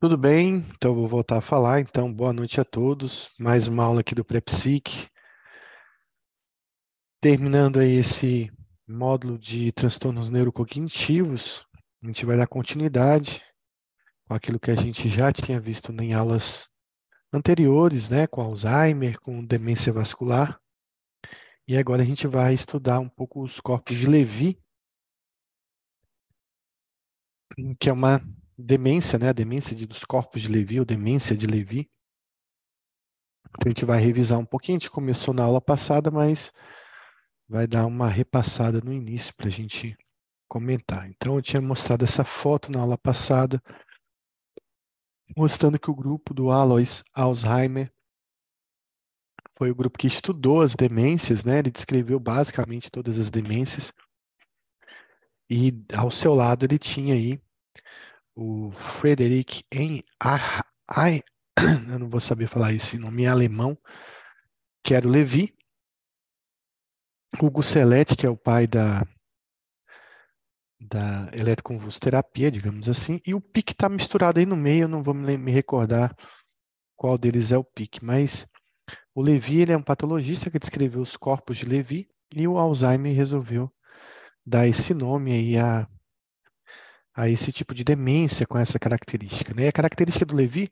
Tudo bem? Então vou voltar a falar. Então, boa noite a todos. Mais uma aula aqui do PrEPSIC. Terminando aí esse módulo de transtornos neurocognitivos, a gente vai dar continuidade com aquilo que a gente já tinha visto em aulas anteriores, né, com Alzheimer, com demência vascular. E agora a gente vai estudar um pouco os corpos de Levy, que é uma demência, né? A demência de, dos corpos de Levi, ou demência de Levi. Então a gente vai revisar um pouquinho. A gente começou na aula passada, mas vai dar uma repassada no início para a gente comentar. Então eu tinha mostrado essa foto na aula passada, mostrando que o grupo do Alois Alzheimer foi o grupo que estudou as demências, né? Ele descreveu basicamente todas as demências. E ao seu lado ele tinha aí o Frederic em eu não vou saber falar esse nome em alemão, que era o Levi, o Gusselet, que é o pai da, da eletroconvulsoterapia, digamos assim, e o PIC está misturado aí no meio, eu não vou me, me recordar qual deles é o PIC, mas o Levi ele é um patologista que descreveu os corpos de Levi e o Alzheimer resolveu dar esse nome aí a a esse tipo de demência com essa característica. Né? E a característica do Levi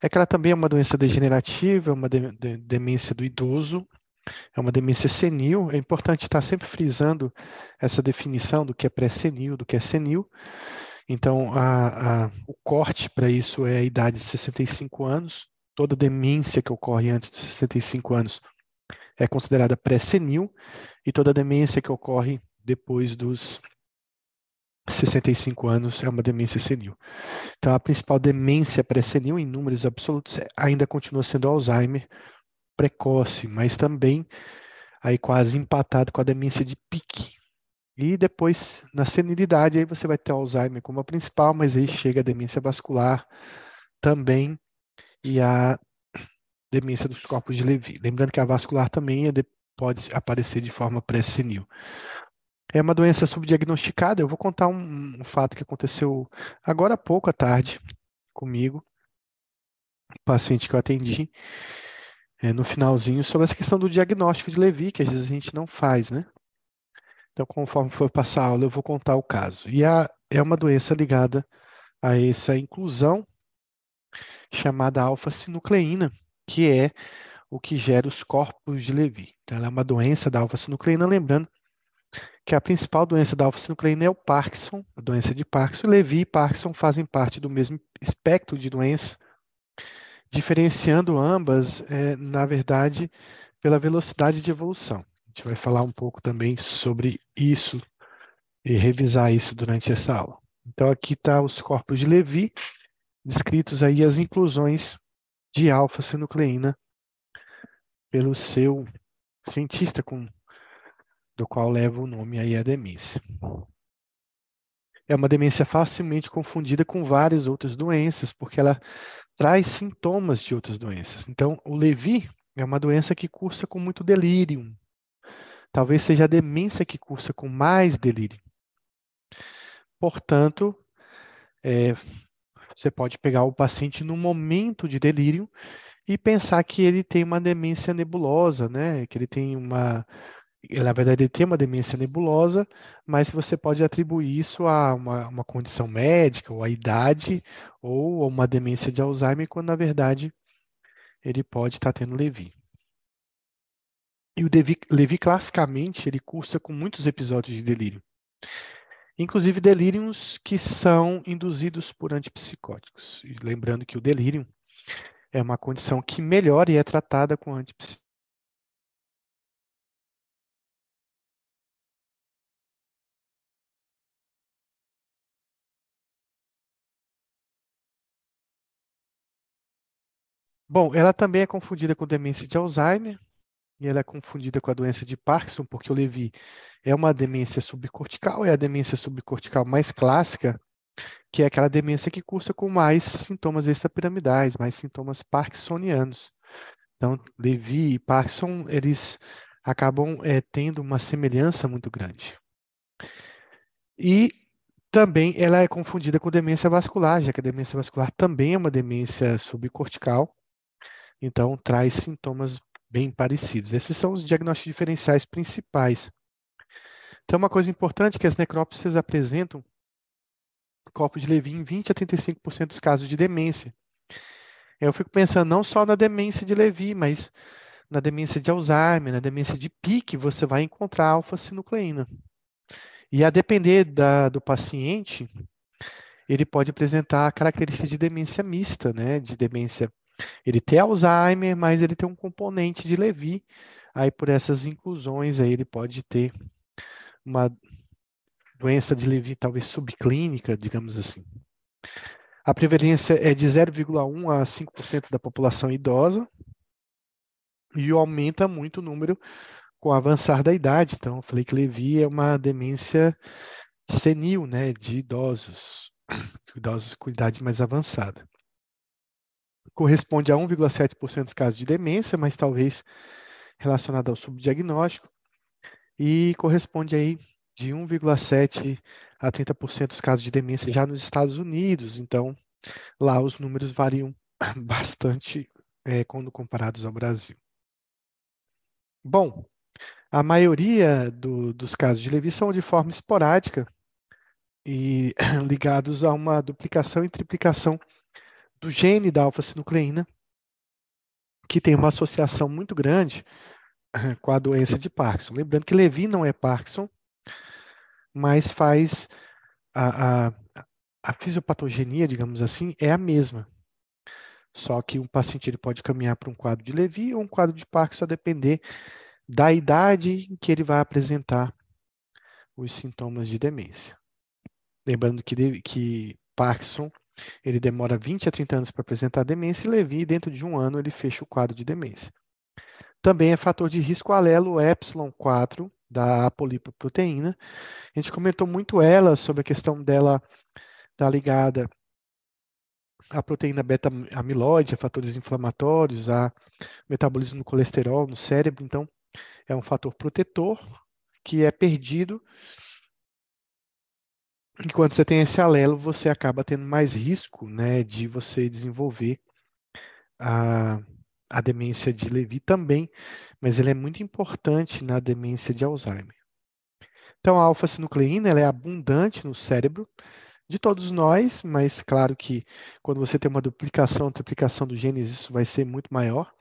é que ela também é uma doença degenerativa, é uma de, de, demência do idoso, é uma demência senil. É importante estar sempre frisando essa definição do que é pré-senil, do que é senil. Então, a, a, o corte para isso é a idade de 65 anos. Toda demência que ocorre antes de 65 anos é considerada pré-senil, e toda demência que ocorre depois dos 65 anos é uma demência senil. Então, a principal demência pré-senil, em números absolutos, ainda continua sendo Alzheimer precoce, mas também aí quase empatado com a demência de pique. E depois, na senilidade, aí você vai ter Alzheimer como a principal, mas aí chega a demência vascular também e a demência dos corpos de Levy. Lembrando que a vascular também é pode aparecer de forma pré-senil. É uma doença subdiagnosticada. Eu vou contar um, um fato que aconteceu agora há pouco à tarde comigo, um paciente que eu atendi é, no finalzinho, sobre essa questão do diagnóstico de Levi, que às vezes a gente não faz, né? Então, conforme for passar a aula, eu vou contar o caso. E a, é uma doença ligada a essa inclusão chamada alfa-sinucleína, que é o que gera os corpos de Levi. Então, ela é uma doença da alfa-sinucleína, lembrando que a principal doença da alfa-sinucleína é o Parkinson, a doença de Parkinson. Levi e Parkinson fazem parte do mesmo espectro de doença, diferenciando ambas, é, na verdade, pela velocidade de evolução. A gente vai falar um pouco também sobre isso e revisar isso durante essa aula. Então, aqui está os corpos de Levi, descritos aí as inclusões de alfa-sinucleína pelo seu cientista com do qual leva o nome aí a demência. É uma demência facilmente confundida com várias outras doenças, porque ela traz sintomas de outras doenças. Então, o Levi é uma doença que cursa com muito delírio. Talvez seja a demência que cursa com mais delírio. Portanto, é, você pode pegar o paciente no momento de delírio e pensar que ele tem uma demência nebulosa, né? Que ele tem uma na verdade, ele tem uma demência nebulosa, mas você pode atribuir isso a uma, uma condição médica, ou a idade, ou a uma demência de Alzheimer, quando na verdade ele pode estar tendo Levi. E o Levi, Levi classicamente, ele cursa com muitos episódios de delírio. Inclusive delírios que são induzidos por antipsicóticos. E lembrando que o delírio é uma condição que melhora e é tratada com antipsicóticos Bom, ela também é confundida com demência de Alzheimer e ela é confundida com a doença de Parkinson, porque o Levi é uma demência subcortical, é a demência subcortical mais clássica, que é aquela demência que cursa com mais sintomas extrapiramidais, mais sintomas parkinsonianos. Então, Levi e Parkinson, eles acabam é, tendo uma semelhança muito grande. E Também ela é confundida com demência vascular, já que a demência vascular também é uma demência subcortical, então traz sintomas bem parecidos. Esses são os diagnósticos diferenciais principais. Então, uma coisa importante é que as necrópsias apresentam corpo de Levy em 20 a 35% dos casos de demência. Eu fico pensando não só na demência de Levy, mas na demência de Alzheimer, na demência de Pique, você vai encontrar alfa-sinucleína. E a depender da, do paciente, ele pode apresentar características de demência mista, né? De demência, ele tem Alzheimer, mas ele tem um componente de Levy. Aí por essas inclusões aí ele pode ter uma doença de Levy talvez subclínica, digamos assim. A prevalência é de 0,1 a 5% da população idosa e aumenta muito o número com o avançar da idade. Então, eu falei que Levi é uma demência senil, né, de idosos, idosos com idade mais avançada. Corresponde a 1,7% dos casos de demência, mas talvez relacionado ao subdiagnóstico, e corresponde aí de 1,7% a 30% dos casos de demência já nos Estados Unidos. Então, lá os números variam bastante é, quando comparados ao Brasil. Bom, a maioria do, dos casos de Levi são de forma esporádica e ligados a uma duplicação e triplicação do gene da alfa-sinucleína, que tem uma associação muito grande com a doença de Parkinson. Lembrando que Levi não é Parkinson, mas faz a, a, a fisiopatogenia, digamos assim, é a mesma. Só que um paciente ele pode caminhar para um quadro de Levi ou um quadro de Parkinson a depender da idade em que ele vai apresentar os sintomas de demência. Lembrando que, que Parkinson ele demora 20 a 30 anos para apresentar demência e Levi, dentro de um ano, ele fecha o quadro de demência. Também é fator de risco alelo epsilon 4 da apolipoproteína. A gente comentou muito ela sobre a questão dela estar tá ligada à proteína beta-amiloide, a fatores inflamatórios, a metabolismo do colesterol no cérebro. Então, é um fator protetor que é perdido. E quando você tem esse alelo, você acaba tendo mais risco né, de você desenvolver a, a demência de Levi também, mas ele é muito importante na demência de Alzheimer. Então, a alfa-sinucleína é abundante no cérebro de todos nós, mas claro que quando você tem uma duplicação, triplicação do genes, isso vai ser muito maior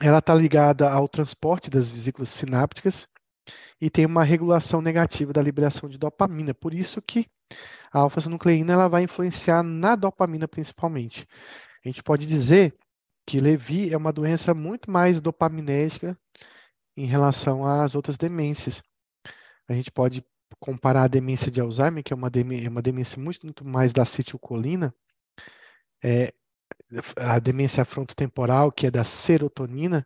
ela está ligada ao transporte das vesículas sinápticas e tem uma regulação negativa da liberação de dopamina. Por isso que a alfa-sinucleína ela vai influenciar na dopamina principalmente. A gente pode dizer que Levi é uma doença muito mais dopaminérgica em relação às outras demências. A gente pode comparar a demência de Alzheimer, que é uma demência, é uma demência muito, muito mais da acetilcolina, é, a demência frontotemporal, que é da serotonina,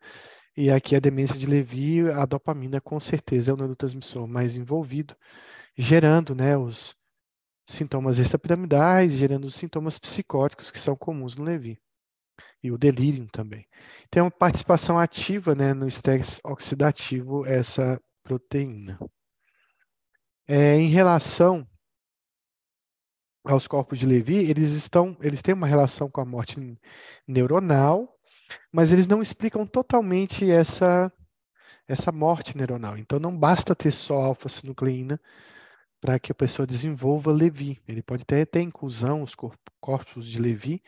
e aqui a demência de Levi, a dopamina com certeza é o neurotransmissor mais envolvido, gerando né, os sintomas extrapiramidais, gerando os sintomas psicóticos que são comuns no Levi. E o delírio também. Tem uma participação ativa né, no estresse oxidativo, essa proteína. É, em relação aos corpos de Levi, eles estão, eles têm uma relação com a morte neuronal, mas eles não explicam totalmente essa essa morte neuronal. Então não basta ter só alfa-sinucleína para que a pessoa desenvolva Levi. Ele pode até ter inclusão os corpos de Levi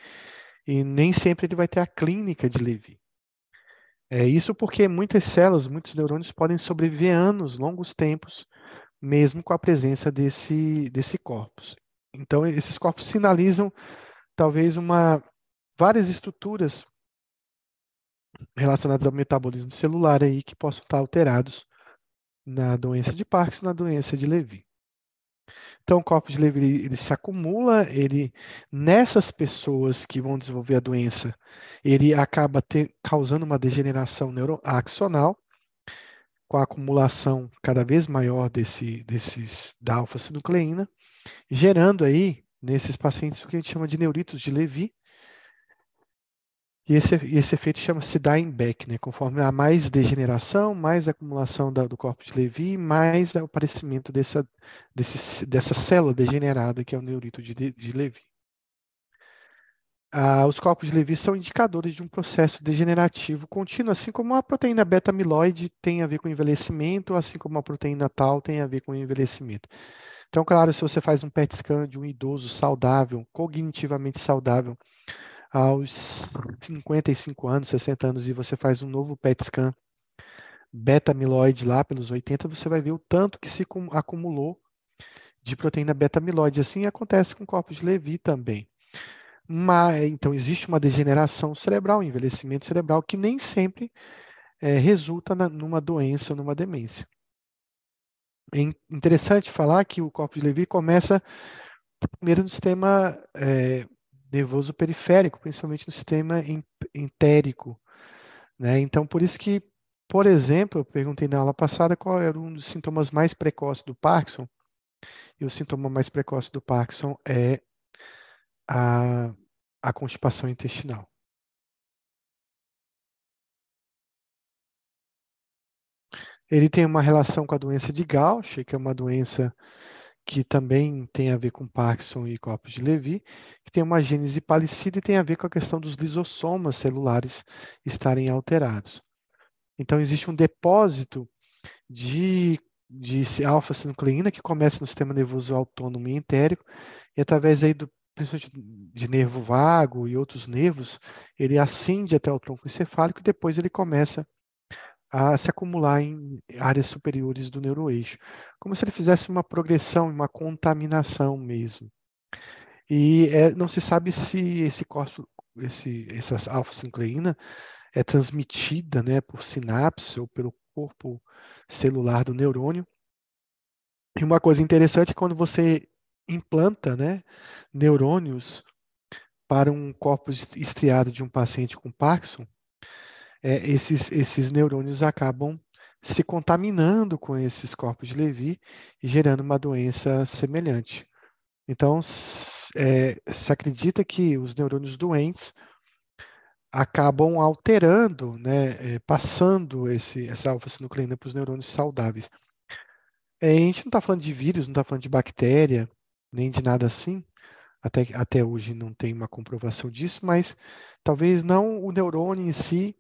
e nem sempre ele vai ter a clínica de Levi. É isso porque muitas células, muitos neurônios podem sobreviver anos, longos tempos, mesmo com a presença desse, desse corpus. Então, esses corpos sinalizam talvez uma várias estruturas relacionadas ao metabolismo celular aí que possam estar alterados na doença de Parkinson, na doença de Levy. Então, o corpo de Levy ele se acumula, ele nessas pessoas que vão desenvolver a doença, ele acaba ter, causando uma degeneração neuroaxonal com a acumulação cada vez maior desse, desses da alfa-sinucleína gerando aí, nesses pacientes, o que a gente chama de neuritos de Levy, E esse, esse efeito chama-se dying back, né? Conforme há mais degeneração, mais acumulação da, do corpo de Levy, mais o aparecimento dessa, desse, dessa célula degenerada que é o neurito de, de Levy. Ah, os corpos de Levy são indicadores de um processo degenerativo contínuo, assim como a proteína beta-amiloide tem a ver com envelhecimento, assim como a proteína tal tem a ver com envelhecimento. Então, claro, se você faz um PET scan de um idoso saudável, cognitivamente saudável, aos 55 anos, 60 anos, e você faz um novo PET scan beta-amiloide lá pelos 80, você vai ver o tanto que se acumulou de proteína beta-amiloide. Assim acontece com corpos de Levy também. Mas, então, existe uma degeneração cerebral, um envelhecimento cerebral, que nem sempre é, resulta na, numa doença ou numa demência. É interessante falar que o corpo de Levy começa primeiro no sistema é, nervoso periférico, principalmente no sistema entérico. Né? Então, por isso que, por exemplo, eu perguntei na aula passada qual era um dos sintomas mais precoces do Parkinson, e o sintoma mais precoce do Parkinson é a, a constipação intestinal. Ele tem uma relação com a doença de Gaucher, que é uma doença que também tem a ver com Parkinson e corpos de Levy, que tem uma gênese parecida e tem a ver com a questão dos lisossomas celulares estarem alterados. Então, existe um depósito de, de alfa-sinucleína que começa no sistema nervoso autônomo e entérico, e através aí do principalmente de nervo vago e outros nervos, ele ascende até o tronco encefálico e depois ele começa a se acumular em áreas superiores do neuroeixo, como se ele fizesse uma progressão, uma contaminação mesmo. E é, não se sabe se esse corpo, esse, essa alfa-sinucleína é transmitida né, por sinapse ou pelo corpo celular do neurônio. E uma coisa interessante é quando você implanta né, neurônios para um corpo estriado de um paciente com Parkinson, é, esses, esses neurônios acabam se contaminando com esses corpos de Levy e gerando uma doença semelhante. Então, é, se acredita que os neurônios doentes acabam alterando, né, é, passando esse, essa alfa-sinucleína para os neurônios saudáveis. É, a gente não está falando de vírus, não está falando de bactéria, nem de nada assim. Até, até hoje não tem uma comprovação disso, mas talvez não o neurônio em si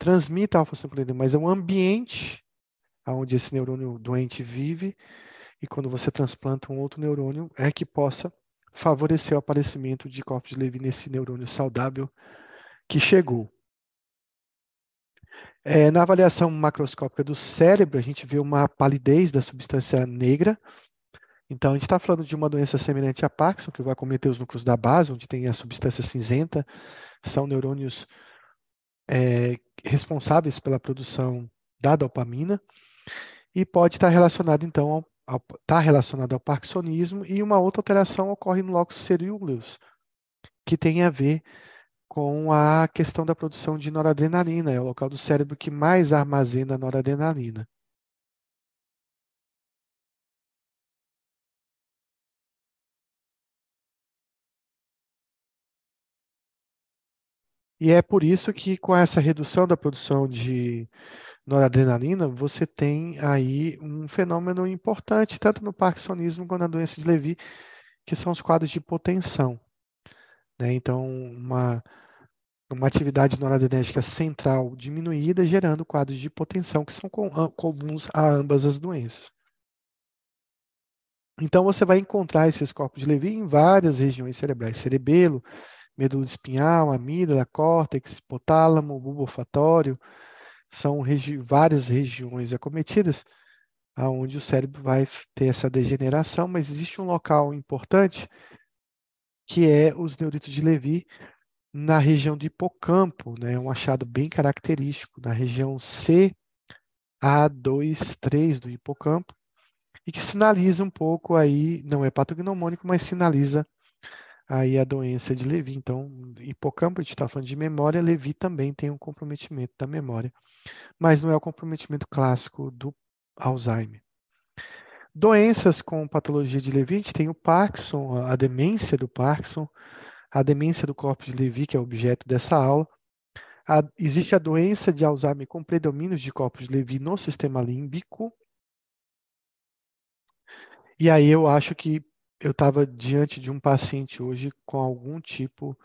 transmita alfa-sinucleína, mas é um ambiente onde esse neurônio doente vive e quando você transplanta um outro neurônio é que possa favorecer o aparecimento de corpos de Levy nesse neurônio saudável que chegou. É, na avaliação macroscópica do cérebro, a gente vê uma palidez da substância negra. Então, a gente está falando de uma doença semelhante a Parkinson, que vai cometer os núcleos da base, onde tem a substância cinzenta, são neurônios é, responsáveis pela produção da dopamina e pode estar relacionado então ao, ao, tá relacionado ao parkinsonismo e uma outra alteração ocorre no locus ceruleus, que tem a ver com a questão da produção de noradrenalina, é o local do cérebro que mais armazena noradrenalina. E é por isso que, com essa redução da produção de noradrenalina, você tem aí um fenômeno importante, tanto no parkinsonismo quanto na doença de Levy, que são os quadros de hipotensão. Né? Então, uma, uma atividade noradrenérgica central diminuída, gerando quadros de hipotensão, que são comuns a ambas as doenças. Então, você vai encontrar esses corpos de Levy em várias regiões cerebrais, cerebelo, medula espinhal, amígdala, córtex, hipotálamo, bulbo olfatório, são regi várias regiões acometidas aonde o cérebro vai ter essa degeneração, mas existe um local importante que é os neuritos de Levy na região do hipocampo, né, um achado bem característico na região C A2, do hipocampo, e que sinaliza um pouco aí, não é patognomônico, mas sinaliza aí a doença de Levi. Então, hipocampo, a gente está falando de memória, Levi também tem um comprometimento da memória, mas não é o comprometimento clássico do Alzheimer. Doenças com patologia de Levi, a gente tem o Parkinson, a demência do Parkinson, a demência do corpo de Levi, que é objeto dessa aula, A, existe a doença de Alzheimer com predomínio de corpos de Levy no sistema límbico. E aí eu acho que eu estava diante de um paciente hoje com algum tipo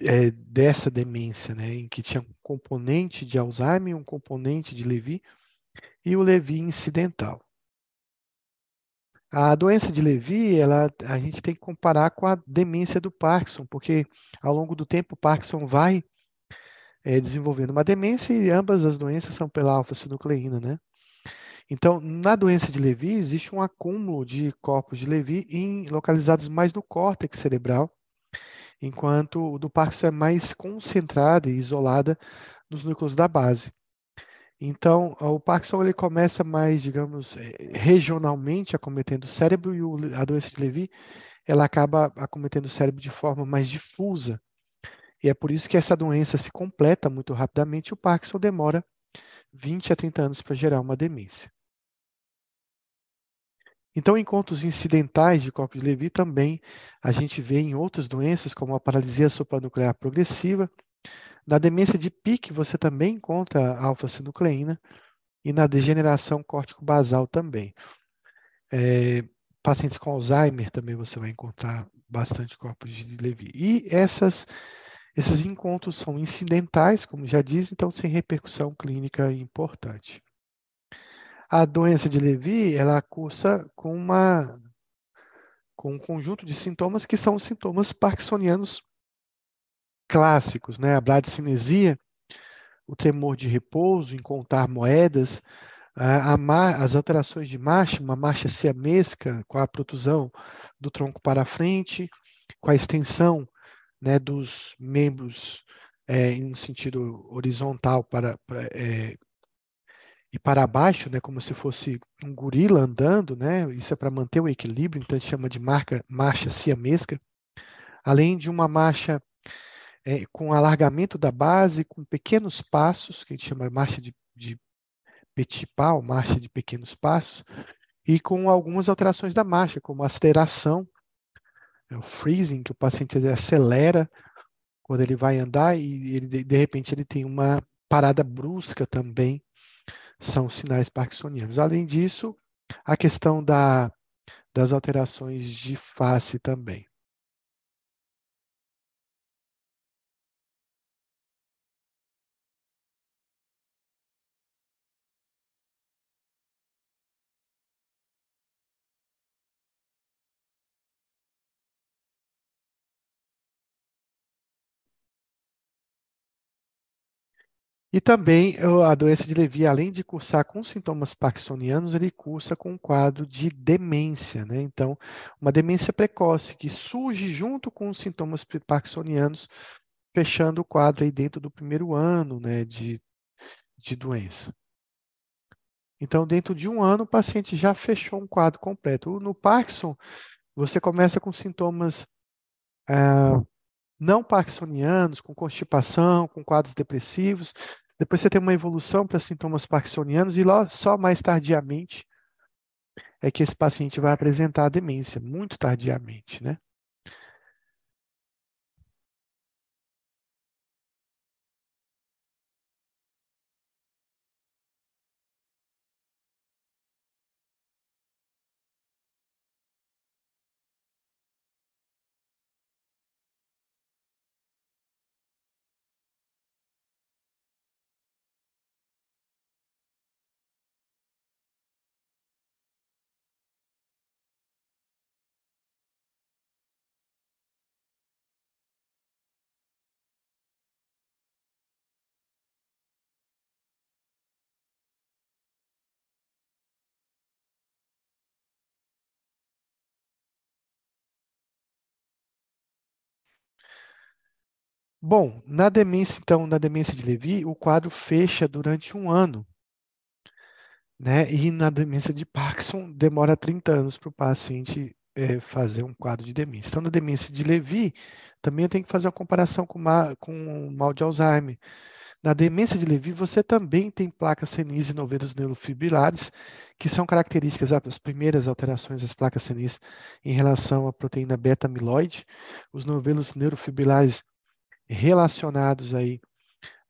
é, dessa demência, né, em que tinha um componente de Alzheimer, um componente de Levy e o Levy incidental. A doença de Levy, ela, a gente tem que comparar com a demência do Parkinson, porque ao longo do tempo o Parkinson vai é, desenvolvendo uma demência e ambas as doenças são pela alfa-sinucleína, né? Então, na doença de Levy, existe um acúmulo de corpos de Levy em, localizados mais no córtex cerebral, enquanto o do Parkinson é mais concentrada e isolada nos núcleos da base. Então, o Parkinson ele começa mais, digamos, eh, regionalmente acometendo o cérebro e a doença de Levy ela acaba acometendo o cérebro de forma mais difusa. E é por isso que essa doença se completa muito rapidamente e o Parkinson demora 20 a 30 anos para gerar uma demência. Então, em contos incidentais de corpos de Levy também a gente vê em outras doenças, como a paralisia supranuclear progressiva, na demência de Pick, você também encontra alfa-sinucleína e na degeneração córtico-basal também. É, pacientes com Alzheimer também você vai encontrar bastante corpos de Levy. E essas, esses encontros são incidentais, como já disse, então sem repercussão clínica importante. A doença de Levy, ela cursa com uma com um conjunto de sintomas que são sintomas parkinsonianos clássicos, né? A bradicinesia, o tremor de repouso, em contar moedas, a, a, as alterações de marcha, uma marcha siamesca com a protusão do tronco para frente, com a extensão né, dos membros é, em sentido horizontal para, para é, e para baixo, né, como se fosse um gorila andando, né? Isso é para manter o equilíbrio, então a gente chama de marca, marcha siamesca. Além de uma marcha é, com alargamento da base, com pequenos passos, que a gente chama de marcha de, de petit pas, marcha de pequenos passos, e com algumas alterações da marcha, como aceleração, é o freezing, que o paciente acelera quando ele vai andar e ele, de repente ele tem uma parada brusca também, são sinais parkinsonianos. Além disso, a questão da, das alterações de face também. E também a doença de Levy, além de cursar com sintomas parkinsonianos, ele cursa com um quadro de demência, né? Então, uma demência precoce que surge junto com os sintomas parkinsonianos, fechando o quadro aí dentro do primeiro ano, né, de, de doença. Então, dentro de um ano, o paciente já fechou um quadro completo. No Parkinson, você começa com sintomas ah, não parkinsonianos, com constipação, com quadros depressivos. Depois você tem uma evolução para sintomas parkinsonianos e lá, só mais tardiamente é que esse paciente vai apresentar a demência, muito tardiamente, né? Bom, na demência, então, na demência de Levi, o quadro fecha durante um ano. Né? E na demência de Parkinson, demora 30 anos para o paciente é, fazer um quadro de demência. Então, na demência de Levi, também eu tenho que fazer uma comparação com, com o mal de Alzheimer. Na demência de Levi, você também tem placas senis e novelos neurofibrilares, que são características, as primeiras alterações das placas senis em relação à proteína beta-amiloide. Os novelos neurofibrilares relacionados aí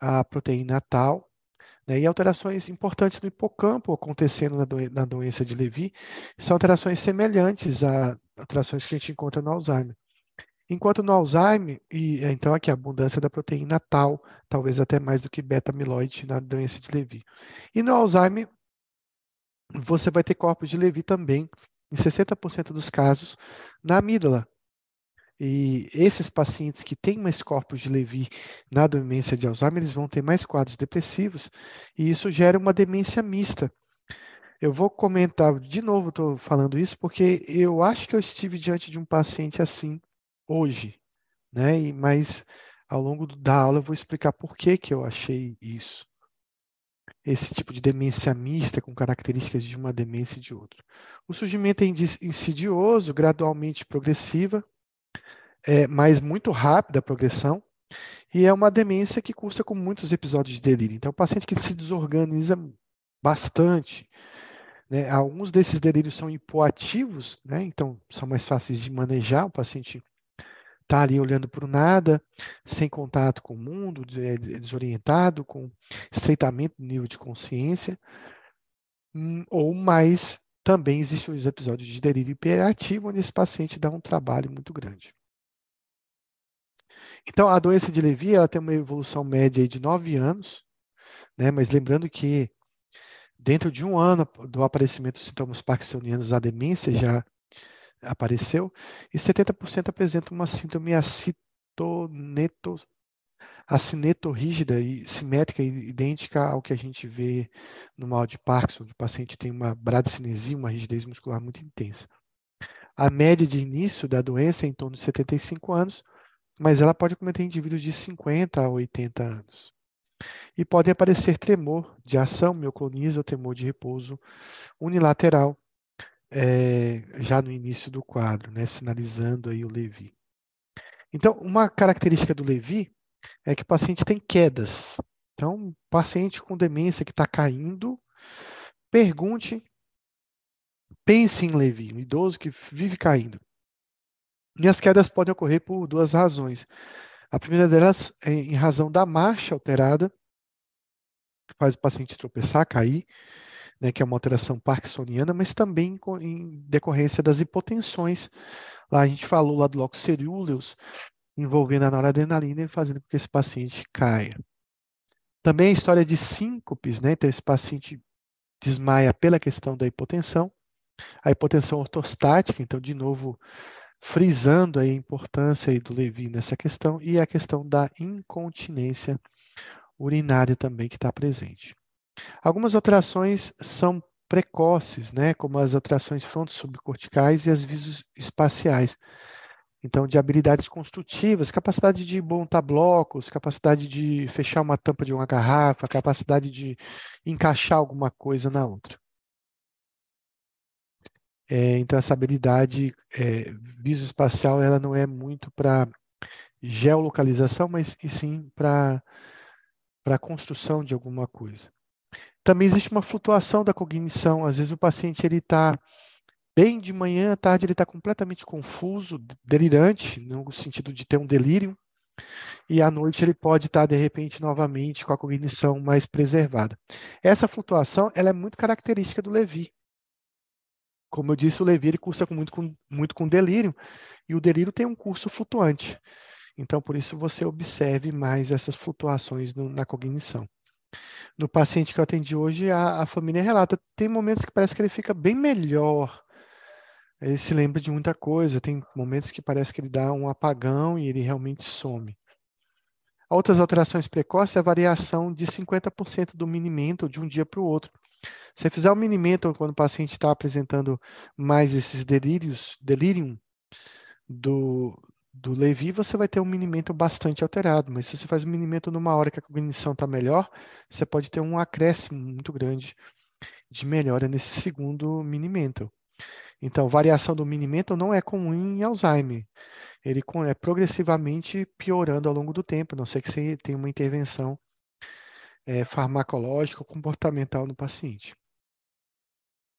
a proteína tal, né, e alterações importantes no hipocampo acontecendo na, na doença de Levy são alterações semelhantes a alterações que a gente encontra no Alzheimer. Enquanto no Alzheimer, e então aqui a abundância da proteína tal, talvez até mais do que beta-amiloide na doença de Levy. E no Alzheimer, você vai ter corpos de Levy também, em 60% dos casos, na amígdala. E esses pacientes que têm mais corpos de Levy na demência de Alzheimer, eles vão ter mais quadros depressivos, e isso gera uma demência mista. Eu vou comentar de novo, estou falando isso, porque eu acho que eu estive diante de um paciente assim hoje, né? E, mas ao longo da aula eu vou explicar por que, que eu achei isso. Esse tipo de demência mista com características de uma demência e de outra. O surgimento é insidioso, gradualmente progressiva, é, mas muito rápida a progressão, e é uma demência que cursa com muitos episódios de delírio. Então, o paciente que se desorganiza bastante, né? Alguns desses delírios são hipoativos, né? então são mais fáceis de manejar. O paciente está ali olhando para o nada, sem contato com o mundo, é, desorientado, com estreitamento do nível de consciência, hum, ou mais também existem os episódios de delírio hiperativo, onde esse paciente dá um trabalho muito grande. Então, a doença de Levy ela tem uma evolução média de 9 anos, né? mas lembrando que dentro de um ano do aparecimento dos sintomas parkinsonianos, a demência já apareceu, e 70% apresentam uma síndrome acitoneto, acinetorrígida e simétrica idêntica ao que a gente vê no mal de Parkinson, o paciente tem uma bradicinesia, uma rigidez muscular muito intensa. A média de início da doença é em torno de 75 anos, mas ela pode cometer indivíduos de 50 a 80 anos. E pode aparecer tremor de ação, mioclonise ou tremor de repouso unilateral, é, já no início do quadro, né, sinalizando aí o Levi. Então, uma característica do Levi é que o paciente tem quedas. Então, paciente com demência que está caindo, pergunte, pense em Levi, um idoso que vive caindo. E as quedas podem ocorrer por duas razões. A primeira delas é em razão da marcha alterada, que faz o paciente tropeçar, cair né, que é uma alteração parkinsoniana, mas também em decorrência das hipotensões. Lá a gente falou lá do locus ceruleus, envolvendo a noradrenalina e fazendo com que esse paciente caia. Também a história de síncopes, né? Então esse paciente desmaia pela questão da hipotensão. A hipotensão ortostática, então de novo frisando a importância do Levi nessa questão e a questão da incontinência urinária também que está presente. Algumas alterações são precoces, né, como as alterações fronto-subcorticais e as visoespaciais. Então, de habilidades construtivas, capacidade de montar blocos, capacidade de fechar uma tampa de uma garrafa, capacidade de encaixar alguma coisa na outra. É, então, essa habilidade é, visoespacial ela não é muito para geolocalização, mas e sim para a construção de alguma coisa. Também existe uma flutuação da cognição. Às vezes o paciente ele está bem de manhã, à tarde ele está completamente confuso, delirante, no sentido de ter um delírio, e à noite ele pode estar, tá, de repente, novamente com a cognição mais preservada. Essa flutuação ela é muito característica do Levi. Como eu disse, o Levi ele cursa muito com, muito com delírio, e o delírio tem um curso flutuante. Então, por isso, você observe mais essas flutuações no, na cognição no paciente que eu atendi hoje, a, a família relata, tem momentos que parece que ele fica bem melhor, ele se lembra de muita coisa, tem momentos que parece que ele dá um apagão e ele realmente some. Outras alterações precoces é a variação de 50% do minimento de um dia para o outro. Se fizer um minimento quando o paciente está apresentando mais esses delírios, delirium do, do Levi, você vai ter um minimento bastante alterado, mas se você faz um minimento numa hora que a cognição está melhor, você pode ter um acréscimo muito grande de melhora nesse segundo minimento. Então, variação do minimento não é comum em Alzheimer. Ele é progressivamente piorando ao longo do tempo, a não ser que você tenha uma intervenção é, farmacológica ou comportamental no paciente.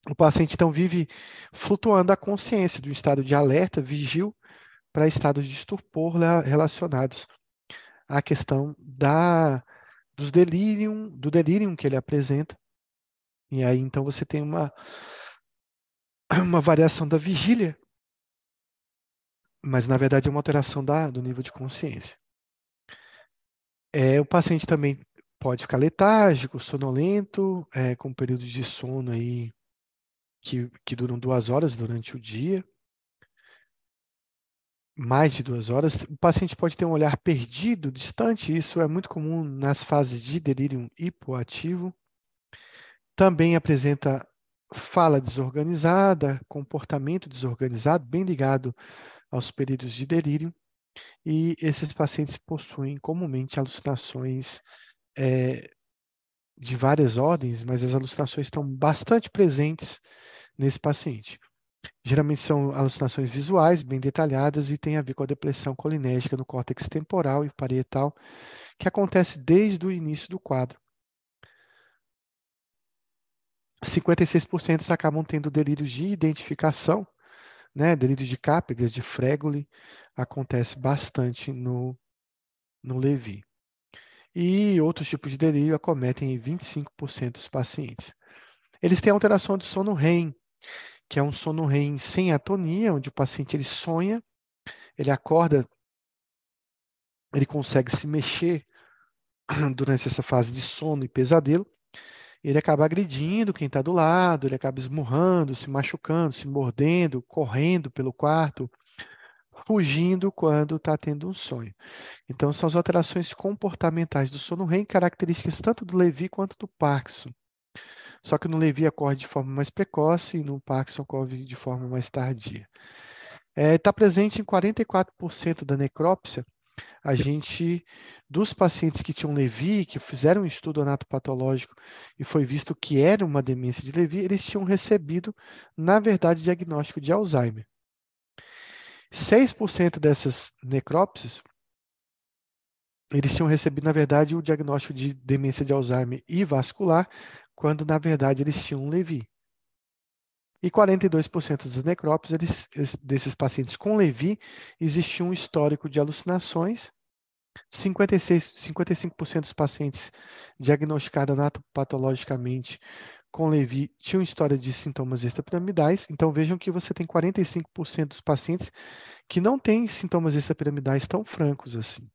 O paciente, então, vive flutuando a consciência um estado de alerta, vigil, para estados de estupor relacionados à questão da, dos delírio, do delírio que ele apresenta. E aí então você tem uma uma variação da vigília, mas na verdade é uma alteração da, do nível de consciência. É, o paciente também pode ficar letárgico, sonolento, é, com períodos de sono aí que, que duram duas horas durante o dia, mais de duas horas. O paciente pode ter um olhar perdido, distante, isso é muito comum nas fases de delírio hipoativo. Também apresenta fala desorganizada, comportamento desorganizado, bem ligado aos períodos de delírio. E esses pacientes possuem comumente alucinações é, de várias ordens, mas as alucinações estão bastante presentes nesse paciente. Geralmente são alucinações visuais, bem detalhadas, e tem a ver com a depressão colinérgica no córtex temporal e parietal, que acontece desde o início do quadro. 56% acabam tendo delírios de identificação, né? delírios de Capgras, de Fregoli, acontece bastante no, no Levi. E outros tipos de delírio acometem em 25% dos pacientes. Eles têm alteração de sono REM, que é um sono REM sem atonia, onde o paciente ele sonha, ele acorda, ele consegue se mexer durante essa fase de sono e pesadelo, ele acaba agredindo quem está do lado, ele acaba esmurrando, se machucando, se mordendo, correndo pelo quarto, fugindo quando está tendo um sonho. Então, são as alterações comportamentais do sono REM, características tanto do Levi quanto do Parkinson. Só que no Levi ocorre de forma mais precoce e no Parkinson ocorre de forma mais tardia. Está é, tá presente em 44% da necrópsia. A gente, dos pacientes que tinham Levi, que fizeram um estudo anatopatológico e foi visto que era uma demência de Levi, eles tinham recebido, na verdade, diagnóstico de Alzheimer. 6% dessas necrópsias, eles tinham recebido, na verdade, o diagnóstico de demência de Alzheimer e vascular, quando na verdade eles tinham um Levi. E 42% das necrópsias eles, desses pacientes com Levi existia um histórico de alucinações. 56, 55% dos pacientes diagnosticados anatopatologicamente com Levi tinham história de sintomas extrapiramidais. Então vejam que você tem 45% dos pacientes que não têm sintomas extrapiramidais tão francos assim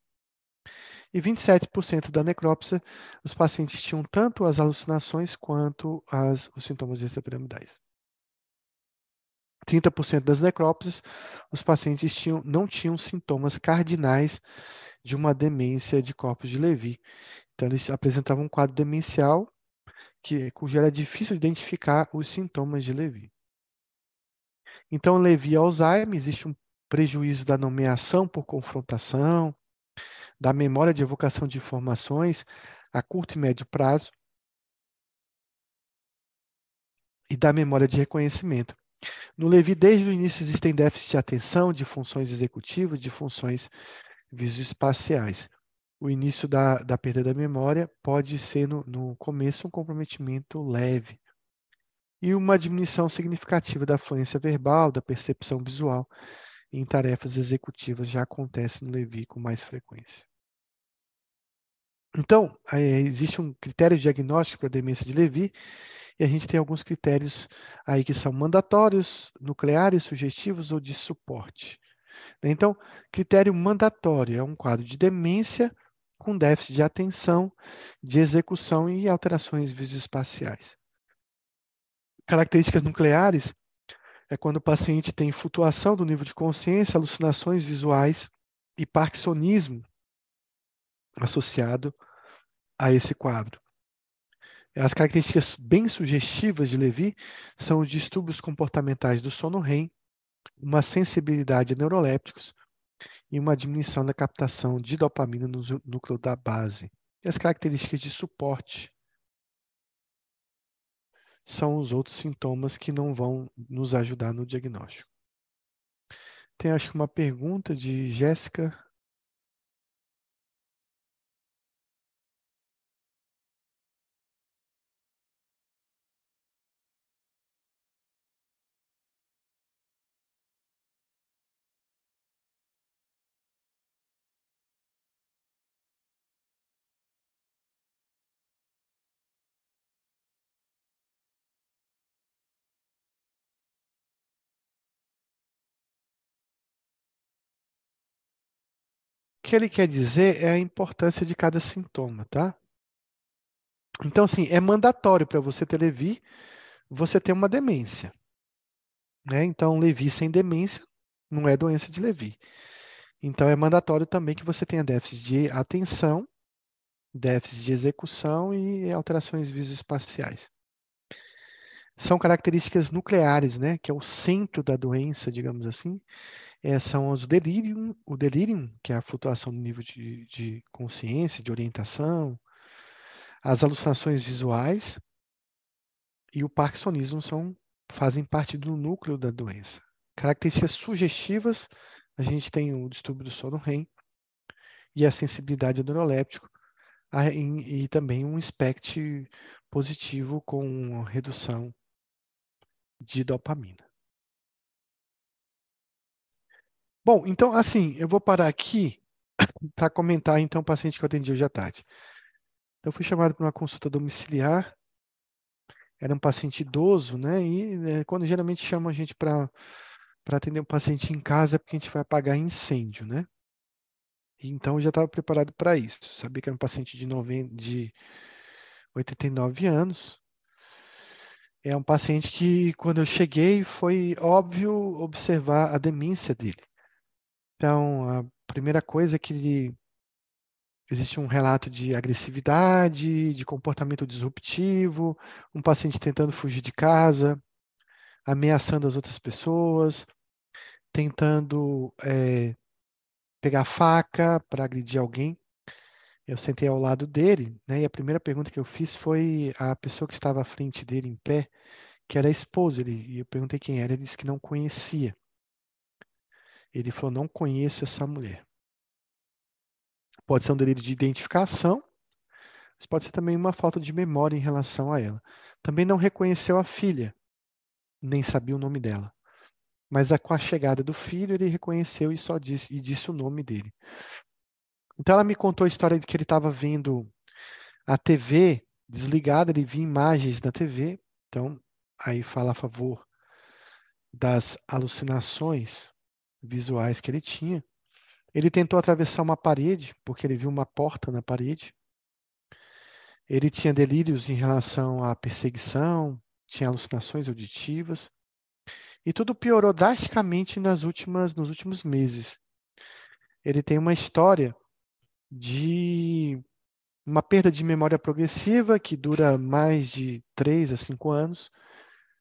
e 27% da necrópsia, os pacientes tinham tanto as alucinações quanto as, os sintomas extrapiramidais. 30% das necrópsias, os pacientes tinham, não tinham sintomas cardinais de uma demência de corpos de Levy. Então, eles apresentavam um quadro demencial que, cujo era difícil identificar os sintomas de Levy. Então, Levy e Alzheimer, existe um prejuízo da nomeação por confrontação, da memória de evocação de informações a curto e médio prazo e da memória de reconhecimento. No Levi, desde o início, existem déficits de atenção, de funções executivas, de funções visoespaciais. O início da, da perda da memória pode ser, no, no começo, um comprometimento leve e uma diminuição significativa da fluência verbal, da percepção visual em tarefas executivas já acontece no Levi com mais frequência. Então, existe um critério diagnóstico para a demência de Levi, e a gente tem alguns critérios aí que são mandatórios, nucleares, sugestivos ou de suporte. Então, critério mandatório é um quadro de demência com déficit de atenção, de execução e alterações visoespaciais. Características nucleares é quando o paciente tem flutuação do nível de consciência, alucinações visuais e parkinsonismo associado a esse quadro. As características bem sugestivas de Levi são os distúrbios comportamentais do sono REM, uma sensibilidade a neurolépticos e uma diminuição da captação de dopamina no núcleo da base. E as características de suporte são os outros sintomas que não vão nos ajudar no diagnóstico. Tem acho que uma pergunta de Jéssica que ele quer dizer é a importância de cada sintoma, tá? Então, assim, é mandatório para você ter Levi, você ter uma demência. Né? Então, Levi sem demência não é doença de Levi. Então, é mandatório também que você tenha déficit de atenção, déficit de execução e alterações visoespaciais. São características nucleares, né? Que é o centro da doença, digamos assim. É, são os delírium, o delírio, que é a flutuação do nível de, de consciência, de orientação, as alucinações visuais e o parkinsonismo são, fazem parte do núcleo da doença. Características sugestivas, a gente tem o distúrbio do sono REM e a sensibilidade ao neuroléptico, e, e também um SPECT positivo com redução de dopamina. Bom, então assim, eu vou parar aqui para comentar então o paciente que eu atendi hoje à tarde. Então, fui chamado para uma consulta domiciliar. Era um paciente idoso, né? E né, quando geralmente chamam a gente para atender um paciente em casa, é porque a gente vai apagar incêndio, né? Então, eu já estava preparado para isso. Sabia que era um paciente de, 90, de 89 anos. É um paciente que, quando eu cheguei, foi óbvio observar a demência dele. Então, a primeira coisa é que ele Existe um relato de agressividade, de comportamento disruptivo, um paciente tentando fugir de casa, ameaçando as outras pessoas, tentando é, pegar faca para agredir alguém. Eu sentei ao lado dele, né, e a primeira pergunta que eu fiz foi a pessoa que estava à frente dele em pé, que era a esposa. Ele, e eu perguntei quem era, ele disse que não conhecia. Ele falou: Não conheço essa mulher. Pode ser um delírio de identificação, mas pode ser também uma falta de memória em relação a ela. Também não reconheceu a filha, nem sabia o nome dela. Mas com a chegada do filho, ele reconheceu e só disse, e disse o nome dele. Então ela me contou a história de que ele estava vendo a TV desligada, ele via imagens da TV. Então, aí fala a favor das alucinações visuais que ele tinha. Ele tentou atravessar uma parede, porque ele viu uma porta na parede. Ele tinha delírios em relação à perseguição, tinha alucinações auditivas. E tudo piorou drasticamente nas últimas, nos últimos meses. Ele tem uma história de uma perda de memória progressiva que dura mais de 3 a 5 anos,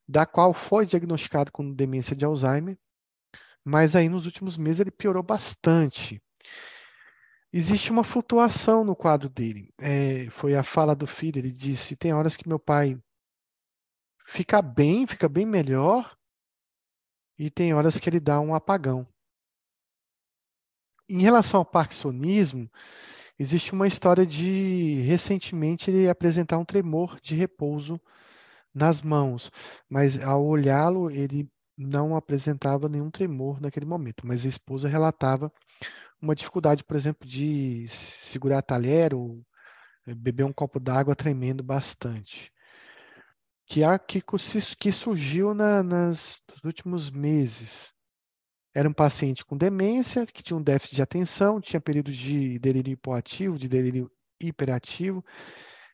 da qual foi diagnosticado com demência de Alzheimer mas aí nos últimos meses ele piorou bastante. Existe uma flutuação no quadro dele. É, foi a fala do filho, ele disse: tem horas que meu pai fica bem, fica bem melhor, e tem horas que ele dá um apagão. Em relação ao parkinsonismo, existe uma história de recentemente ele apresentar um tremor de repouso nas mãos, mas ao olhá-lo ele não apresentava nenhum tremor naquele momento, mas a esposa relatava uma dificuldade, por exemplo, de segurar talher ou eh, beber um copo d'água tremendo bastante. Que, que, que surgiu na, nas, nos últimos meses. Era um paciente com demência, que tinha um déficit de atenção, tinha períodos de delírio hipoativo, de delírio hiperativo.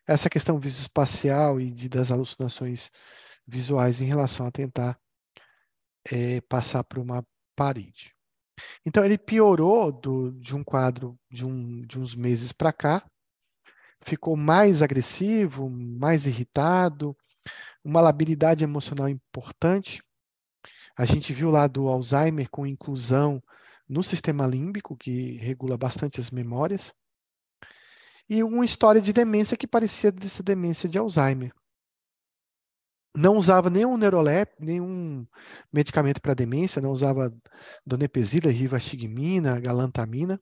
Essa questão visoespacial e de, das alucinações visuais em relação a tentar é, passar por uma parede. Então ele piorou do, de um quadro de, um, de uns meses para cá, ficou mais agressivo, mais irritado, uma labilidade emocional importante. A gente viu lá do Alzheimer com inclusão no sistema límbico, que regula bastante as memórias, e uma história de demência que parecia dessa demência de Alzheimer não usava nenhum neurolep, nenhum medicamento para demência, não usava donepezila, rivastigmina, galantamina,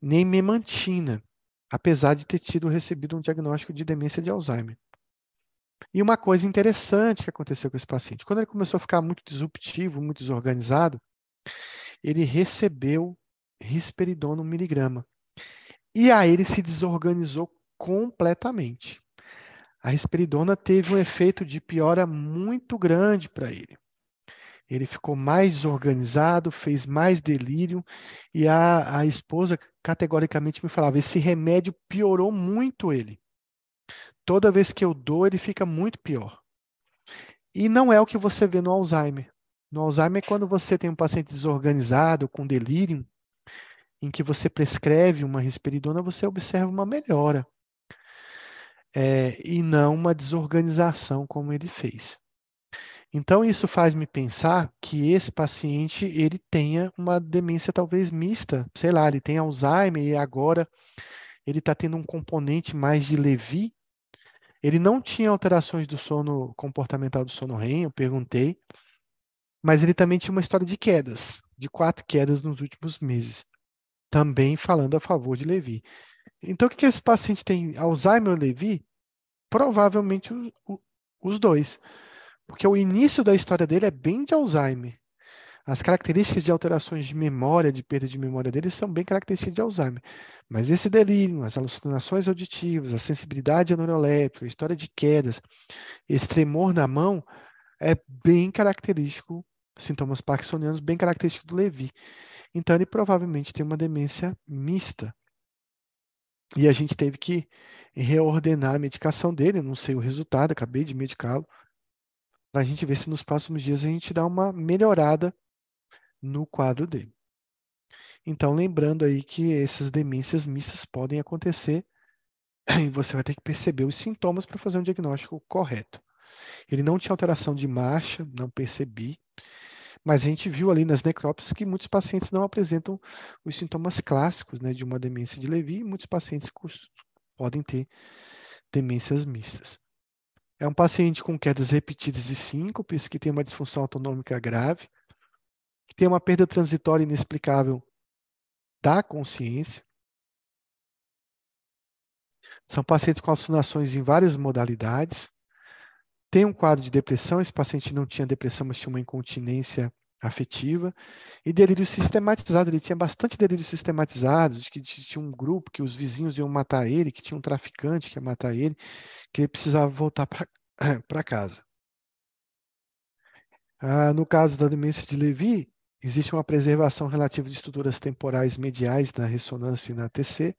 nem memantina, apesar de ter tido recebido um diagnóstico de demência de Alzheimer. E uma coisa interessante que aconteceu com esse paciente, quando ele começou a ficar muito disruptivo, muito desorganizado, ele recebeu risperidona um miligrama. E aí ele se desorganizou completamente a risperidona teve um efeito de piora muito grande para ele. Ele ficou mais desorganizado, fez mais delírio, e a, a esposa categoricamente me falava: esse remédio piorou muito ele. Toda vez que eu dou, ele fica muito pior. E não é o que você vê no Alzheimer. No Alzheimer, é quando você tem um paciente desorganizado, com delírio, em que você prescreve uma risperidona, você observa uma melhora. É, e não uma desorganização como ele fez. Então, isso faz me pensar que esse paciente ele tenha uma demência talvez mista, sei lá, ele tem Alzheimer e agora ele está tendo um componente mais de Levi. Ele não tinha alterações do sono comportamental do sono REM, eu perguntei, mas ele também tinha uma história de quedas, de quatro quedas nos últimos meses, também falando a favor de Levi. Então, o que, esse paciente tem? Alzheimer ou Levi? Provavelmente os dois. Porque o início da história dele é bem de Alzheimer. As características de alterações de memória, de perda de memória dele, são bem características de Alzheimer. Mas esse delírio, as alucinações auditivas, a sensibilidade neuroléptica, a história de quedas, esse tremor na mão, é bem característico, sintomas parkinsonianos, bem característico do Levi. Então, ele provavelmente tem uma demência mista. E a gente teve que reordenar a medicação dele, não sei o resultado, acabei de medicá-lo para a gente ver se nos próximos dias a gente dá uma melhorada no quadro dele. Então, lembrando aí que essas demências mistas podem acontecer e você vai ter que perceber os sintomas para fazer um diagnóstico correto. Ele não tinha alteração de marcha, não percebi, mas a gente viu ali nas necrópsias que muitos pacientes não apresentam os sintomas clássicos né, de uma demência de Levi e muitos pacientes podem ter demências mistas. É um paciente com quedas repetidas de síncopes, que tem uma disfunção autonômica grave, que tem uma perda transitória inexplicável da consciência. São pacientes com alucinações em várias modalidades. Tem um quadro de depressão, esse paciente não tinha depressão, mas tinha uma incontinência afetiva. E delírio sistematizado, ele tinha bastante delírio sistematizado, de que tinha um grupo que os vizinhos iam matar ele, que tinha um traficante que ia matar ele, que ele precisava voltar para casa. Ah, no caso da demência de Levi, existe uma preservação relativa de estruturas temporais mediais na ressonância e na TC,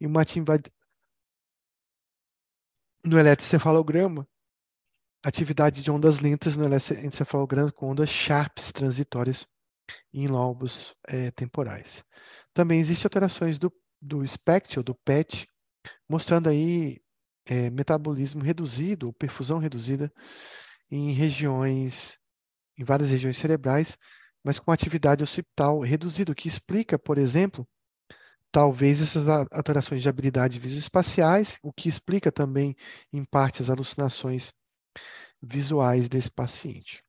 e uma atividade no eletrocefalograma, atividade de ondas lentas no eletrocefalograma com ondas sharps transitórias em lobos é, temporais. Também existem alterações do, do SPECT, ou do PET, mostrando aí é, metabolismo reduzido, ou perfusão reduzida, em regiões, em várias regiões cerebrais, mas com atividade occipital reduzida, o que explica, por exemplo, talvez essas alterações de habilidade visoespaciais, o que explica também, em parte, as alucinações visuais desse paciente.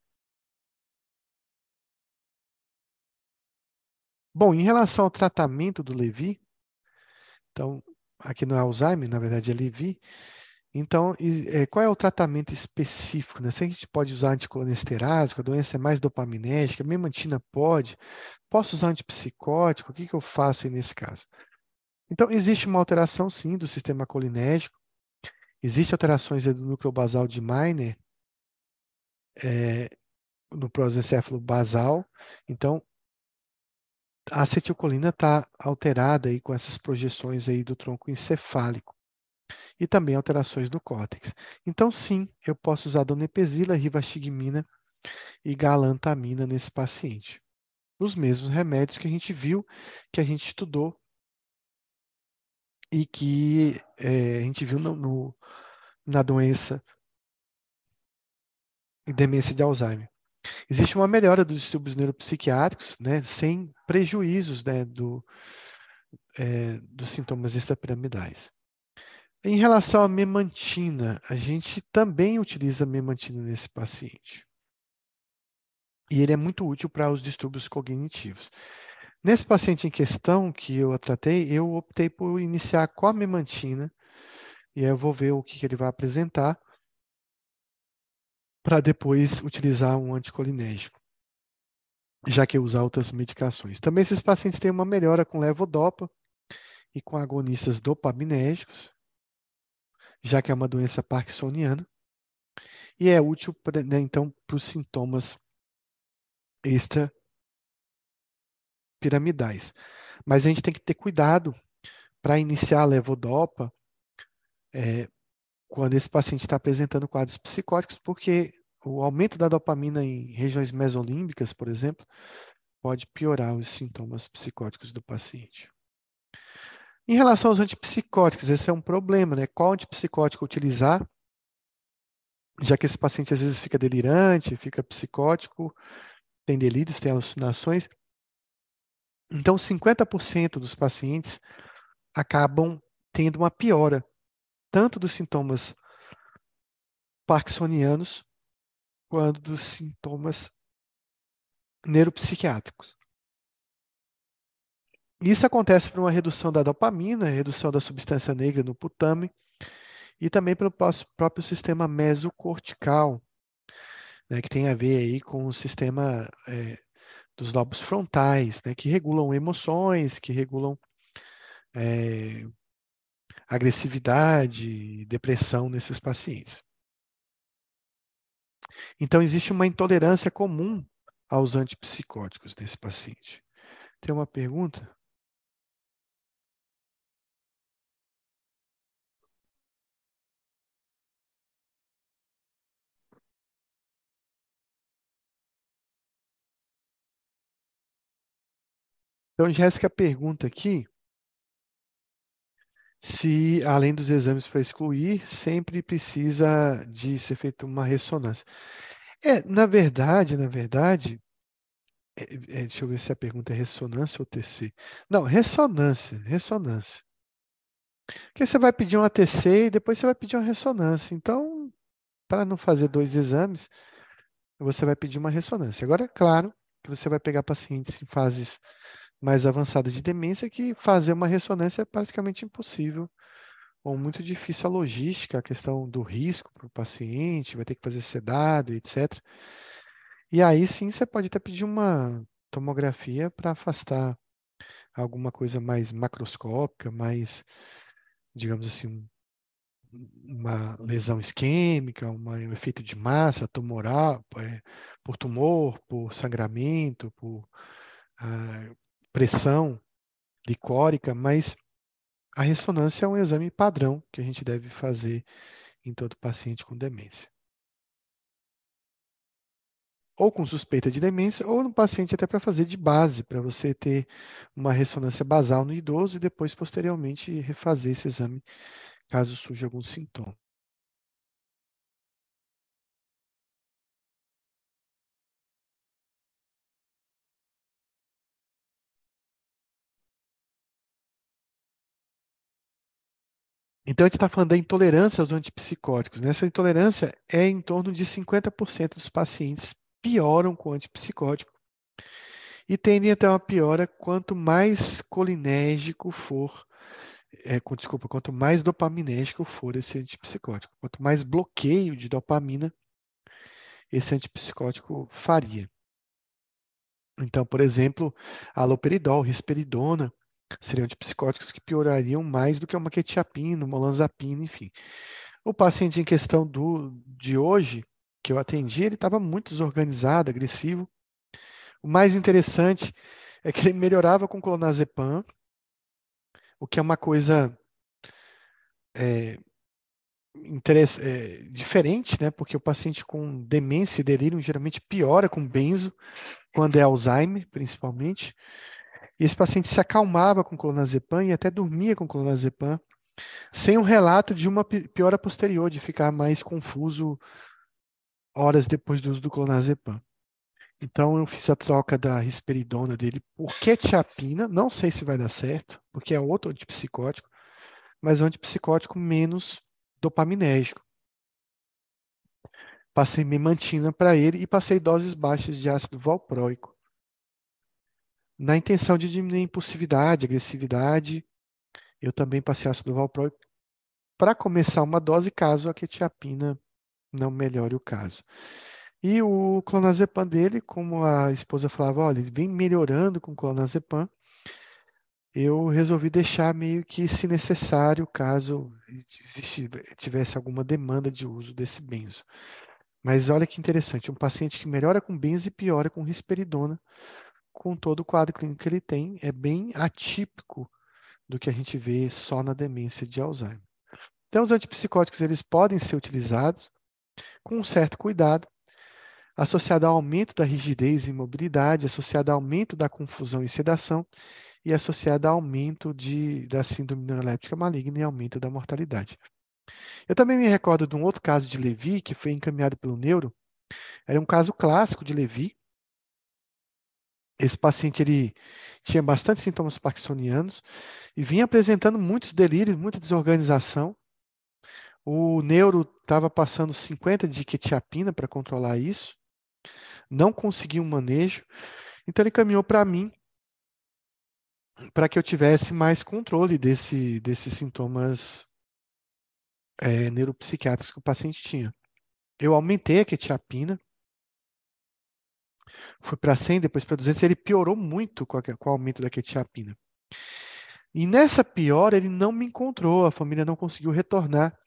Bom, em relação ao tratamento do Levi, então, aqui no Alzheimer, na verdade é Levi, então, é, qual é o tratamento específico? Né? Se a gente pode usar anticolesterásico, a doença é mais dopaminérgica, memantina pode, posso usar antipsicótico, o que, que eu faço aí nesse caso? Então, existe uma alteração, sim, do sistema colinérgico, Existem alterações do núcleo basal de Miner é, no prosencéfalo basal. Então, a acetilcolina está alterada aí com essas projeções aí do tronco encefálico e também alterações do córtex. Então, sim, eu posso usar donepezila, rivastigmina e galantamina nesse paciente. Os mesmos remédios que a gente viu, que a gente estudou e que é, a gente viu no, no, na doença demência de Alzheimer. Existe uma melhora dos distúrbios neuropsiquiátricos, né, sem prejuízos né, do, é, dos sintomas extrapiramidais. Em relação à memantina, a gente também utiliza memantina nesse paciente. E ele é muito útil para os distúrbios cognitivos. Nesse paciente em questão que eu tratei, eu optei por iniciar com a memantina, e aí eu vou ver o que, que ele vai apresentar, para depois utilizar um anticolinérgico, já que eu usar outras medicações. Também esses pacientes têm uma melhora com levodopa e com agonistas dopaminérgicos, já que é uma doença parkinsoniana, e é útil, né, então, para os sintomas extrapiramidais. Mas a gente tem que ter cuidado para iniciar a levodopa é, quando esse paciente está apresentando quadros psicóticos, porque o aumento da dopamina em regiões mesolímbicas, por exemplo, pode piorar os sintomas psicóticos do paciente. Em relação aos antipsicóticos, esse é um problema, né? Qual antipsicótico utilizar? Já que esse paciente às vezes fica delirante, fica psicótico, tem delírios, tem alucinações. Então, 50% dos pacientes acabam tendo uma piora, tanto dos sintomas parkinsonianos quanto dos sintomas neuropsiquiátricos. Isso acontece por uma redução da dopamina, redução da substância negra no putame e também pelo próprio sistema mesocortical, né, que tem a ver aí com o sistema é, dos lobos frontais, né, que regulam emoções, que regulam é, agressividade, depressão nesses pacientes. Então, existe uma intolerância comum aos antipsicóticos desse paciente. Tem uma pergunta? Então, Jéssica pergunta aqui se, além dos exames para excluir, sempre precisa de ser feita uma ressonância. É, na verdade, na verdade, é, é, deixa eu ver se a pergunta é ressonância ou TC. Não, ressonância, ressonância. Porque você vai pedir uma TC e depois você vai pedir uma ressonância. Então, para não fazer dois exames, você vai pedir uma ressonância. Agora, é claro que você vai pegar pacientes em fases mais avançadas de demência que fazer uma ressonância é praticamente impossível ou muito difícil a logística, a questão do risco para o paciente, vai ter que fazer sedado, etc. E aí sim você pode até pedir uma tomografia para afastar alguma coisa mais macroscópica, mais, digamos assim, uma lesão isquêmica, um efeito de massa tumoral, é, por tumor, por sangramento, por ah, pressão licórica, mas a ressonância é um exame padrão que a gente deve fazer em todo paciente com demência. Ou com suspeita de demência, ou no paciente até para fazer de base, para você ter uma ressonância basal no idoso e depois, posteriormente, refazer esse exame caso surja algum sintoma. Então, a gente está falando da intolerância aos antipsicóticos. Né? Essa intolerância é em torno de 50% dos pacientes pioram com antipsicótico e tendem a ter uma piora quanto mais colinérgico for, é, desculpa, quanto mais dopaminérgico for esse antipsicótico. Quanto mais bloqueio de dopamina esse antipsicótico faria. Então, por exemplo, aloperidol, risperidona, seriam antipsicóticos que piorariam mais do que uma quetiapina, uma olanzapina, enfim. O paciente em questão do, de hoje, que eu atendi, ele estava muito desorganizado, agressivo. O mais interessante é que ele melhorava com clonazepam, o que é uma coisa é, é, diferente, né? Porque o paciente com demência e delírio geralmente piora com benzo, quando é Alzheimer, principalmente. E esse paciente se acalmava com clonazepam e até dormia com clonazepam, sem um relato de uma piora posterior, de ficar mais confuso horas depois do uso do clonazepam. Então eu fiz a troca da risperidona dele por quetiapina, não sei se vai dar certo, porque é outro antipsicótico, mas é um antipsicótico menos dopaminérgico. Passei memantina para ele e passei doses baixas de ácido valproico na intenção de diminuir impulsividade, agressividade, eu também passei ácido valproico para começar uma dose caso a quetiapina não melhore o caso. E o clonazepam dele, como a esposa falava, olha, ele vem melhorando com o clonazepam, eu resolvi deixar meio que, se necessário, caso tivesse alguma demanda de uso desse benzo. Mas olha que interessante, um paciente que melhora com benzo e piora com risperidona, com todo o quadro clínico que ele tem, é bem atípico do que a gente vê só na demência de Alzheimer. Então, os antipsicóticos eles podem ser utilizados com um certo cuidado, associado ao aumento da rigidez e imobilidade, associado ao aumento da confusão e sedação e associado ao aumento de, da síndrome neuroléptica maligna e aumento da mortalidade. Eu também me recordo de um outro caso de Levi, que foi encaminhado pelo neuro. Era um caso clássico de Levi. Esse paciente ele tinha bastante sintomas parkinsonianos e vinha apresentando muitos delírios, muita desorganização. O neuro estava passando 50 de quetiapina para controlar isso. Não conseguia um manejo. Então ele caminhou para mim para que eu tivesse mais controle desse, desses sintomas é, neuropsiquiátricos que o paciente tinha. Eu aumentei a quetiapina, foi para 100, depois para 200, e ele piorou muito com, a, com o aumento da quetiapina. E nessa piora, ele não me encontrou, a família não conseguiu retornar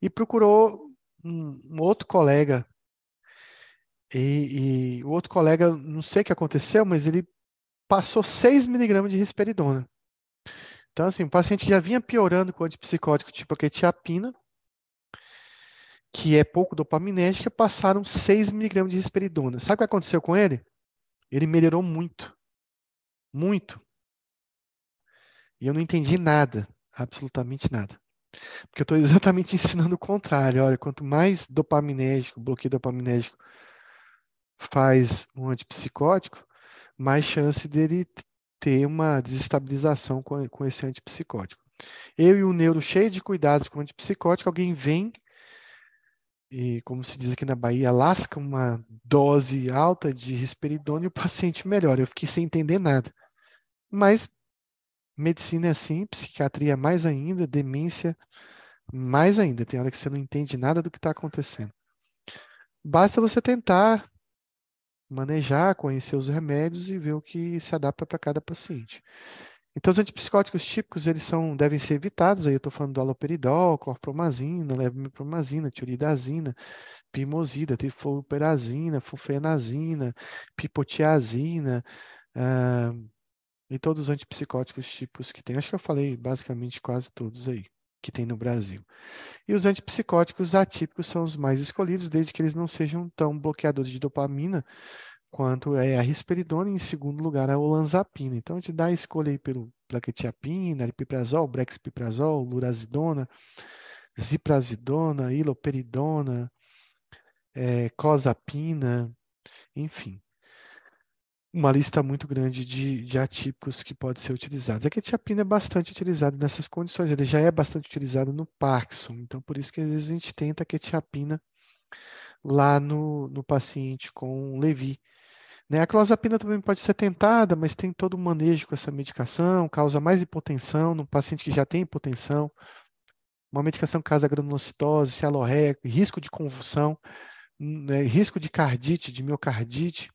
e procurou um, um outro colega. E, e, o outro colega, não sei o que aconteceu, mas ele passou 6 miligramas de risperidona. Então, assim, o paciente já vinha piorando com antipsicótico tipo a quetiapina, que é pouco dopaminérgica, passaram 6 miligramas de risperidona. Sabe o que aconteceu com ele? Ele melhorou muito. Muito. E eu não entendi nada, absolutamente nada. Porque eu estou exatamente ensinando o contrário. Olha, quanto mais dopaminérgico, bloqueio dopaminérgico faz um antipsicótico, mais chance dele ter uma desestabilização com, com esse antipsicótico. Eu e o neuro cheio de cuidados com antipsicótico, alguém vem e, como se diz aqui na Bahia, lasca uma dose alta de risperidona e o paciente melhora. Eu fiquei sem entender nada. Mas medicina é assim, psiquiatria mais ainda, demência mais ainda. Tem hora que você não entende nada do que está acontecendo. Basta você tentar manejar, conhecer os remédios e ver o que se adapta para cada paciente. Então, os antipsicóticos típicos, eles são, devem ser evitados. Aí eu estou falando do aloperidol, clorpromazina, levomipromazina, tioridazina, pimosida, trifluperazina, fufenazina, pipotiazina, ah, e todos os antipsicóticos típicos que tem. Acho que eu falei basicamente quase todos aí que tem no Brasil. E os antipsicóticos atípicos são os mais escolhidos, desde que eles não sejam tão bloqueadores de dopamina quanto é a risperidona e em segundo lugar a olanzapina. Então a gente dá a escolha aí pelo plaquetiapina, aripiprazol, brexpiprazol, lurazidona, ziprazidona, iloperidona, é, clozapina, enfim. Uma lista muito grande de, de atípicos que pode ser utilizados. A quetiapina é bastante utilizada nessas condições, ele já é bastante utilizado no Parkinson, então por isso que às vezes a gente tenta a quetiapina lá no, no paciente com Levi, né? A clozapina também pode ser tentada, mas tem todo o manejo com essa medicação, causa mais hipotensão no paciente que já tem hipotensão. Uma medicação que causa granulocitose, cialorreia, risco de convulsão, né? risco de cardite, de miocardite,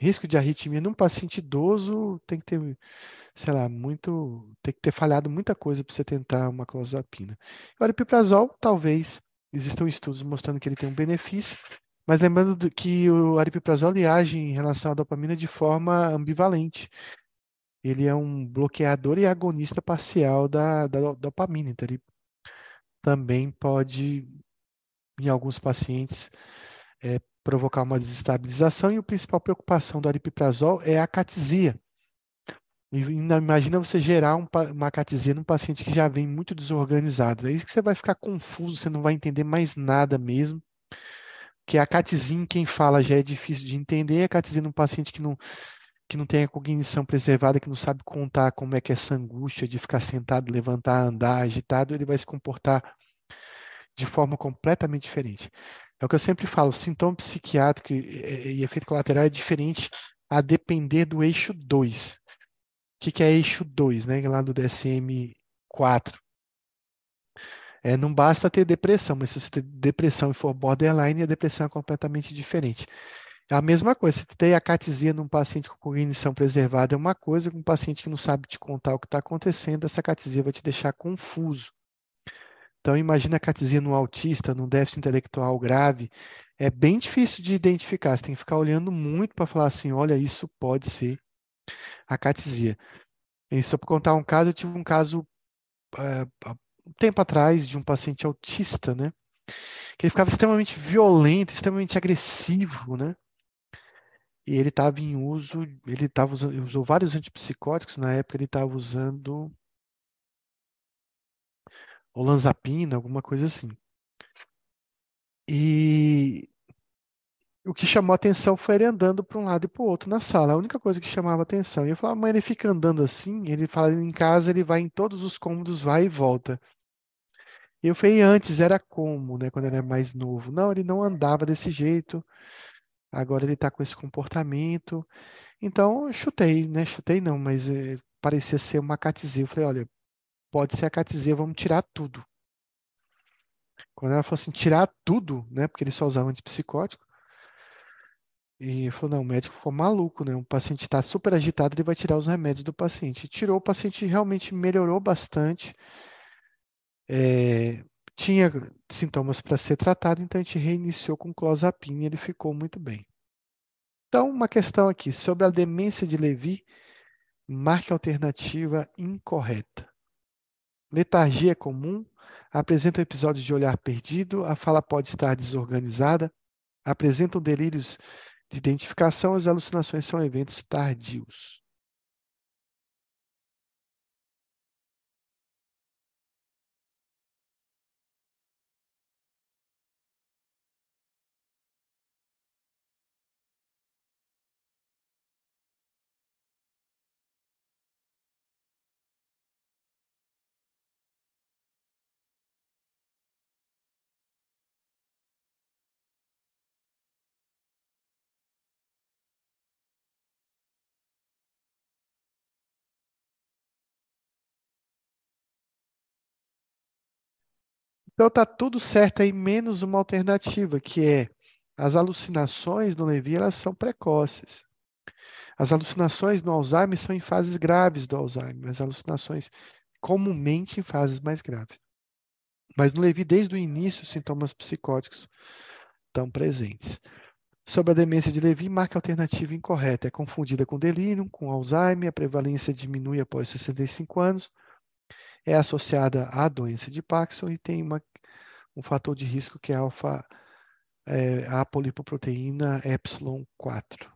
risco de arritmia. Num paciente idoso, tem que ter, sei lá, muito, tem que ter falhado muita coisa para você tentar uma clozapina. O piprazol, talvez, existam estudos mostrando que ele tem um benefício, mas lembrando que o aripiprazol age em relação à dopamina de forma ambivalente. Ele é um bloqueador e agonista parcial da, da dopamina. Então, ele também pode, em alguns pacientes, é, provocar uma desestabilização. E a principal preocupação do aripiprazol é a catisia. Imagina você gerar um, uma catisia num paciente que já vem muito desorganizado. É isso que você vai ficar confuso, você não vai entender mais nada mesmo que a catizin, quem fala já é difícil de entender, a catizin um paciente que não, que não tem a cognição preservada, que não sabe contar como é que é essa angústia de ficar sentado, levantar, andar, agitado, ele vai se comportar de forma completamente diferente. É o que eu sempre falo, sintoma psiquiátrico e, efeito colateral é diferente a depender do eixo 2. O que, que é eixo 2, né? Lá do DSM-4. É, não basta ter depressão, mas se você ter depressão e for borderline, a depressão é completamente diferente. É a mesma coisa, se tem a catisia num paciente com cognição preservada é uma coisa, com um paciente que não sabe te contar o que está acontecendo, essa catisia vai te deixar confuso. Então, imagina a catisia no autista, num déficit intelectual grave, é bem difícil de identificar. Você tem que ficar olhando muito para falar assim: olha, isso pode ser acatesia. E só para contar um caso, eu tive um caso é, um tempo atrás de um paciente autista, né? Que ele ficava extremamente violento, extremamente agressivo, né? E ele estava em uso, ele tava usando, usou vários antipsicóticos, na época ele estava usando olanzapina, alguma coisa assim. E o que chamou atenção foi ele andando para um lado e para o outro na sala. A única coisa que chamava atenção. E eu falava, mas ele fica andando assim? Ele fala, em casa ele vai em todos os cômodos, vai e volta. E eu falei, antes era como, né? Quando ele era mais novo. Não, ele não andava desse jeito. Agora ele está com esse comportamento. Então eu chutei, né? Chutei não, mas eh, parecia ser uma catizia. Eu falei, olha, pode ser a catizia, vamos tirar tudo. Quando ela falou assim, tirar tudo, né? Porque ele só usava antipsicótico. E falou, não, o médico ficou maluco, né? O paciente está super agitado, ele vai tirar os remédios do paciente. Tirou, o paciente realmente melhorou bastante. É, tinha sintomas para ser tratado, então a gente reiniciou com clozapina e ele ficou muito bem. Então, uma questão aqui sobre a demência de Levi, marque alternativa incorreta. Letargia é comum, apresenta episódios de olhar perdido, a fala pode estar desorganizada, apresentam delírios de identificação, as alucinações são eventos tardios. Então tá tudo certo aí, menos uma alternativa, que é as alucinações no Levi, elas são precoces. As alucinações no Alzheimer são em fases graves do Alzheimer, as alucinações comumente em fases mais graves. Mas no Levi, desde o início, sintomas psicóticos estão presentes. Sobre a demência de Levi, marca alternativa incorreta. É confundida com delírio, com Alzheimer, a prevalência diminui após 65 anos é associada à doença de Parkinson e tem uma, um fator de risco que é alfa, é, a polipoproteína epsilon 4.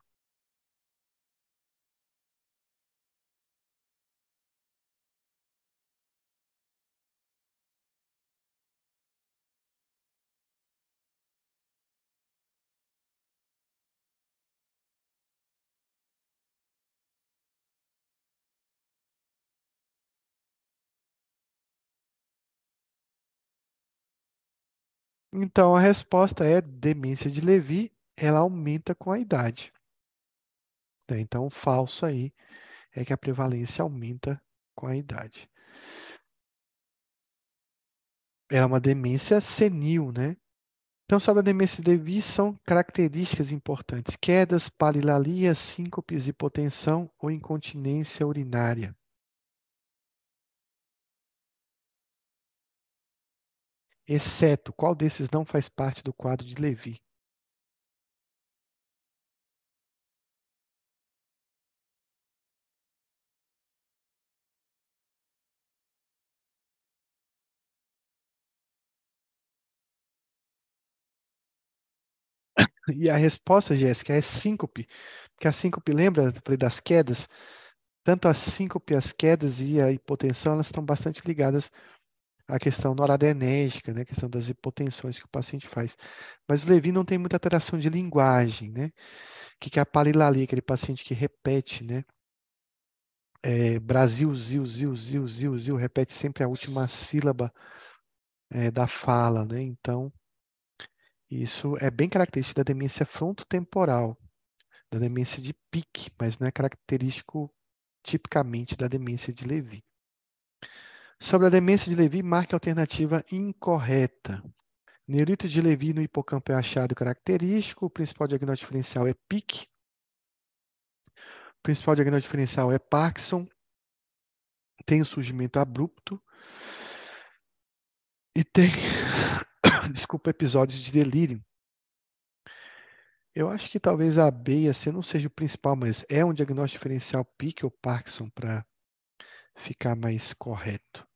Então, a resposta é demência de Levi, ela aumenta com a idade. Né? Então, falso aí é que a prevalência aumenta com a idade. É uma demência senil, né? Então, sobre a demência de Levi, são características importantes: quedas, palilalia, síncopes, hipotensão ou incontinência urinária. Exceto qual desses não faz parte do quadro de Levi? E a resposta, Jéssica, é síncope. Porque a síncope, lembra falei das quedas? Tanto a síncope, as quedas e a hipotensão, elas estão bastante ligadas a questão noradrenérgica, né, a questão das hipotensões que o paciente faz. Mas o Levi não tem muita alteração de linguagem, né? O que é a palilalia, aquele paciente que repete, né? É, Brasil, zil, zil, zil, zil, zil, repete sempre a última sílaba é, da fala, né? Então, isso é bem característico da demência frontotemporal, da demência de pique, mas não é característico tipicamente da demência de Levi. Sobre a demência de Levi, marque a alternativa incorreta. Neurite de Levi no hipocampo é achado característico. O principal diagnóstico diferencial é PIC. O principal diagnóstico diferencial é Parkinson. Tem o surgimento abrupto. E tem, desculpa, episódios de delírio. Eu acho que talvez a B e a C não seja o principal, mas é um diagnóstico diferencial PIC ou Parkinson para ficar mais correto.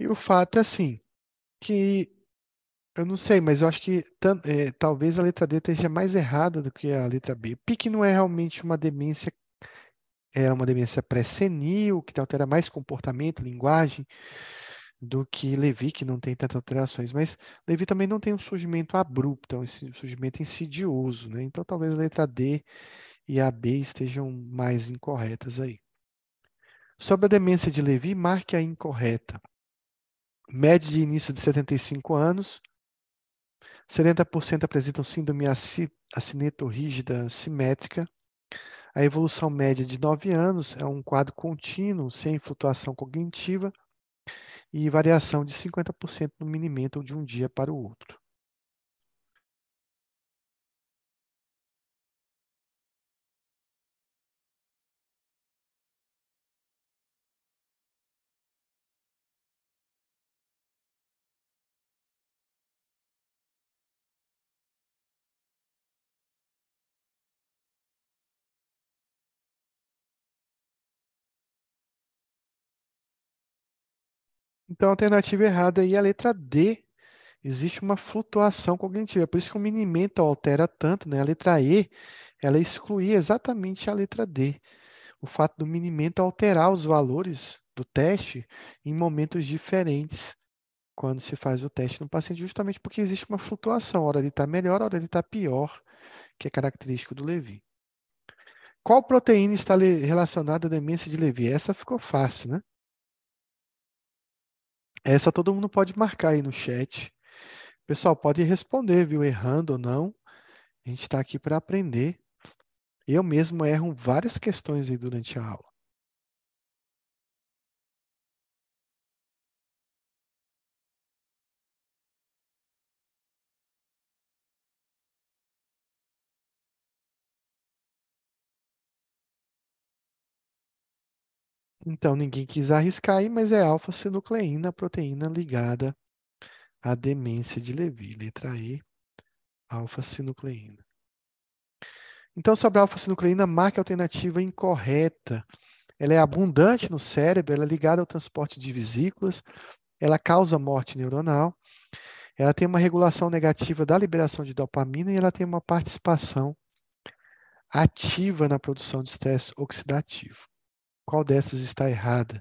E o fato é assim, que eu não sei, mas eu acho que é, talvez a letra D esteja mais errada do que a letra B. PIC não é realmente uma demência, é uma demência pré-senil, que altera mais comportamento, linguagem, do que Levi, que não tem tantas alterações. Mas Levi também não tem um surgimento abrupto, é um surgimento insidioso, né? Então talvez a letra D e a B estejam mais incorretas aí. Sobre a demência de Levi, marque a incorreta. Média de início de 75 anos. 70% apresentam síndrome acineto-rígida simétrica. A evolução média de 9 anos é um quadro contínuo, sem flutuação cognitiva e variação de 50% no minimento de um dia para o outro. Então, a alternativa errada aí é a letra D. Existe uma flutuação cognitiva. É por isso que o minimento altera tanto, né? A letra E, ela excluía exatamente a letra D. O fato do minimento alterar os valores do teste em momentos diferentes quando se faz o teste no paciente, justamente porque existe uma flutuação. Hora ele está melhor, hora ele está pior, que é característico do Levi. Qual proteína está relacionada à demência de Levi? Essa ficou fácil, né? Essa todo mundo pode marcar aí no chat. Pessoal, pode responder, viu? Errando ou não. A gente está aqui para aprender. Eu mesmo erro várias questões aí durante a aula. Então, ninguém quis arriscar aí, mas é alfa-sinucleína, a proteína ligada à demência de Levi. Letra E, alfa-sinucleína. Então, sobre a alfa-sinucleína, marque a alternativa incorreta. Ela é abundante no cérebro, ela é ligada ao transporte de vesículas, ela causa morte neuronal, ela tem uma regulação negativa da liberação de dopamina e ela tem uma participação ativa na produção de estresse oxidativo. Qual dessas está errada?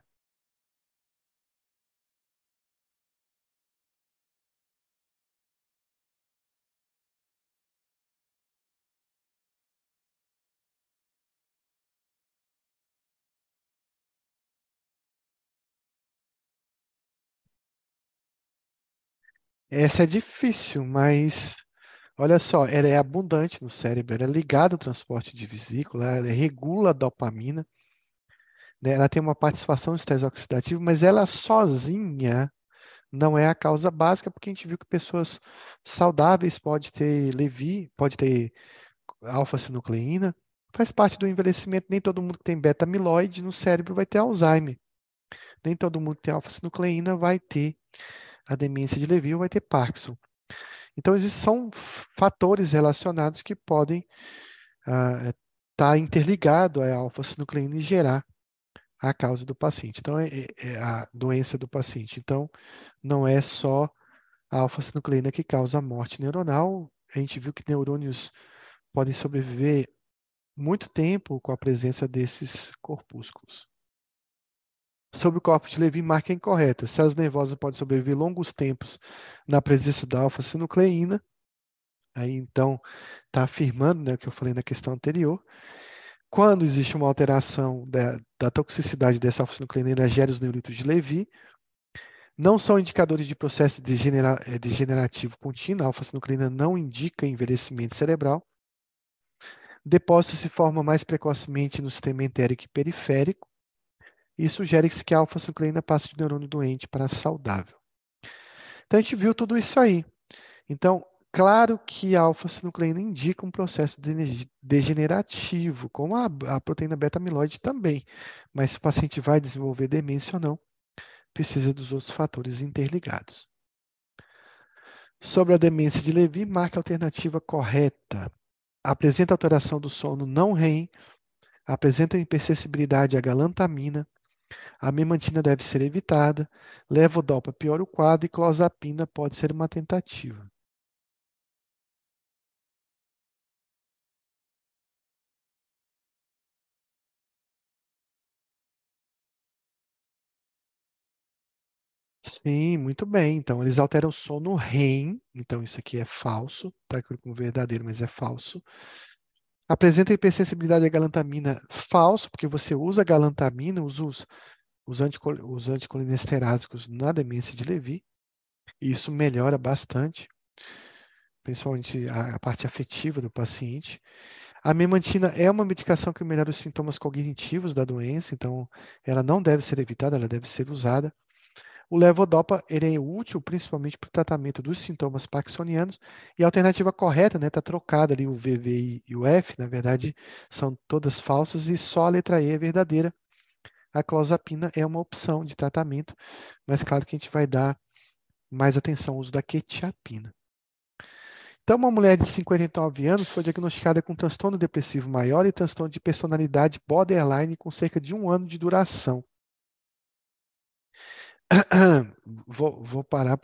Essa é difícil, mas olha só, ela é abundante no cérebro, ela é ligada ao transporte de vesícula, ela regula a dopamina, né? Ela tem uma participação no estresse oxidativo, mas ela sozinha não é a causa básica, porque a gente viu que pessoas saudáveis pode ter Levi, pode ter alfa-sinucleína, faz parte do envelhecimento. Nem todo mundo que tem beta-amiloide no cérebro vai ter Alzheimer. Nem todo mundo que tem alfa-sinucleína vai ter a demência de Levi ou vai ter Parkinson. Então, existem são fatores relacionados que podem estar uh, tá interligados à alfa-sinucleína e gerar a causa do paciente. Então, é, é, é a doença do paciente. Então, não é só a alfa-sinucleína que causa a morte neuronal. A gente viu que neurônios podem sobreviver muito tempo com a presença desses corpúsculos. Sobre o corpo de Levy, marca incorreta. Células nervosas podem sobreviver longos tempos na presença da alfa-sinucleína. Aí, então, está afirmando né, o que eu falei na questão anterior. Quando existe uma alteração da, da toxicidade dessa alfa-sinucleína, gera os neuritos de Levy. Não são indicadores de processo degenera eh, degenerativo contínuo. A alfa-sinucleína não indica envelhecimento cerebral. Depósito se forma mais precocemente no sistema entérico e periférico. E sugere-se que a alfa-sinucleína passe de neurônio doente para saudável. Então, a gente viu tudo isso aí. Então, claro que alfa-sinucleína indica um processo degenerativo, como a, a proteína beta-amiloide também. Mas se o paciente vai desenvolver demência ou não, precisa dos outros fatores interligados. Sobre a demência de Levy, marque a alternativa correta. Apresenta alteração do sono não REM, apresenta hipersensibilidade à galantamina, a memantina deve ser evitada, levodopa piora o quadro e clozapina pode ser uma tentativa. Sim, muito bem. Então, eles alteram o sono REM. Então, isso aqui é falso. Está como verdadeiro, mas é falso. Apresenta hipersensibilidade à galantamina. Falso, porque você usa galantamina, usa os, os, anticol, os anticolinestérásicos na demência de Levy. E isso melhora bastante, principalmente a, a parte afetiva do paciente. A memantina é uma medicação que melhora os sintomas cognitivos da doença, então ela não deve ser evitada, ela deve ser usada. O levodopa ele é útil principalmente para o tratamento dos sintomas parkinsonianos e a alternativa correta está né, tá trocada ali, o VV e o F, na verdade, são todas falsas e só a letra E é verdadeira. A clozapina é uma opção de tratamento, mas claro que a gente vai dar mais atenção ao uso da quetiapina. Então, uma mulher de 59 anos foi diagnosticada com transtorno depressivo maior e transtorno de personalidade borderline com cerca de um ano de duração. vou, vou parar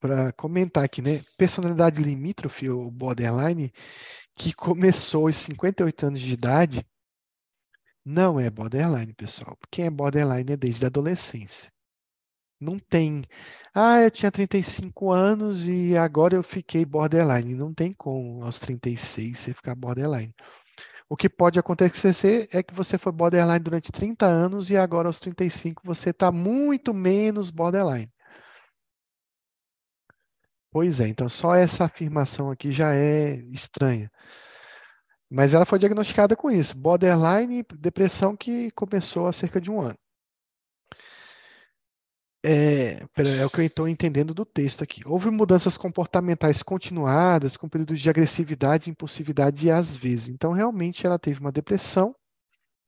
para comentar aqui, né? Personalidade limítrofe, ou borderline, que começou aos 58 anos de idade, não é borderline, pessoal. Quem é borderline é desde a adolescência. Não tem. Ah, eu tinha 35 anos e agora eu fiquei borderline. Não tem como aos 36 você ficar borderline. O que pode acontecer é que você foi borderline durante 30 anos e agora aos 35 você está muito menos borderline. Pois é, então só essa afirmação aqui já é estranha. Mas ela foi diagnosticada com isso, borderline, depressão que começou há cerca de um ano. É, é o que eu estou entendendo do texto aqui. Houve mudanças comportamentais continuadas, com períodos de agressividade, impulsividade e às vezes. Então, realmente, ela teve uma depressão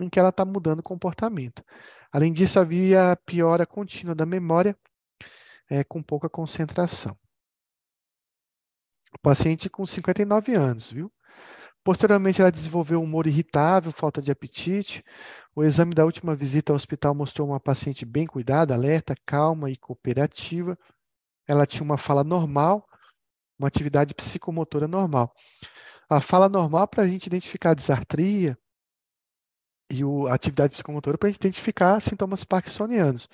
em que ela está mudando o comportamento. Além disso, havia piora contínua da memória, é, com pouca concentração. O paciente com 59 anos, viu? Posteriormente, ela desenvolveu humor irritável, falta de apetite, o exame da última visita ao hospital mostrou uma paciente bem cuidada, alerta, calma e cooperativa. Ela tinha uma fala normal, uma atividade psicomotora normal. A fala normal para a gente identificar a e a atividade psicomotora para a gente identificar sintomas parkinsonianos.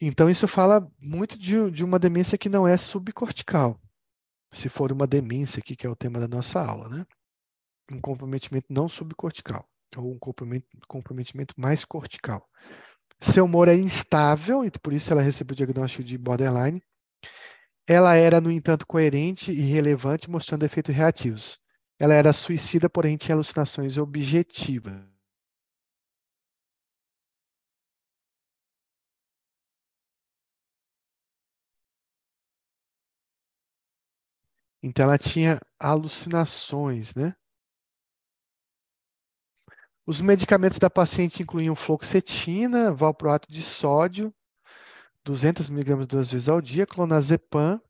Então, isso fala muito de, de, uma demência que não é subcortical. Se for uma demência aqui, que é o tema da nossa aula, né? Um comprometimento não subcortical ou um comprometimento mais cortical. Seu humor é instável, e por isso ela recebeu o diagnóstico de borderline. Ela era, no entanto, coerente e relevante, mostrando efeitos reativos. Ela era suicida, porém tinha alucinações objetivas. Então, ela tinha alucinações, né? Os medicamentos da paciente incluíam fluoxetina, valproato de sódio, 200 mg duas vezes ao dia, clonazepam.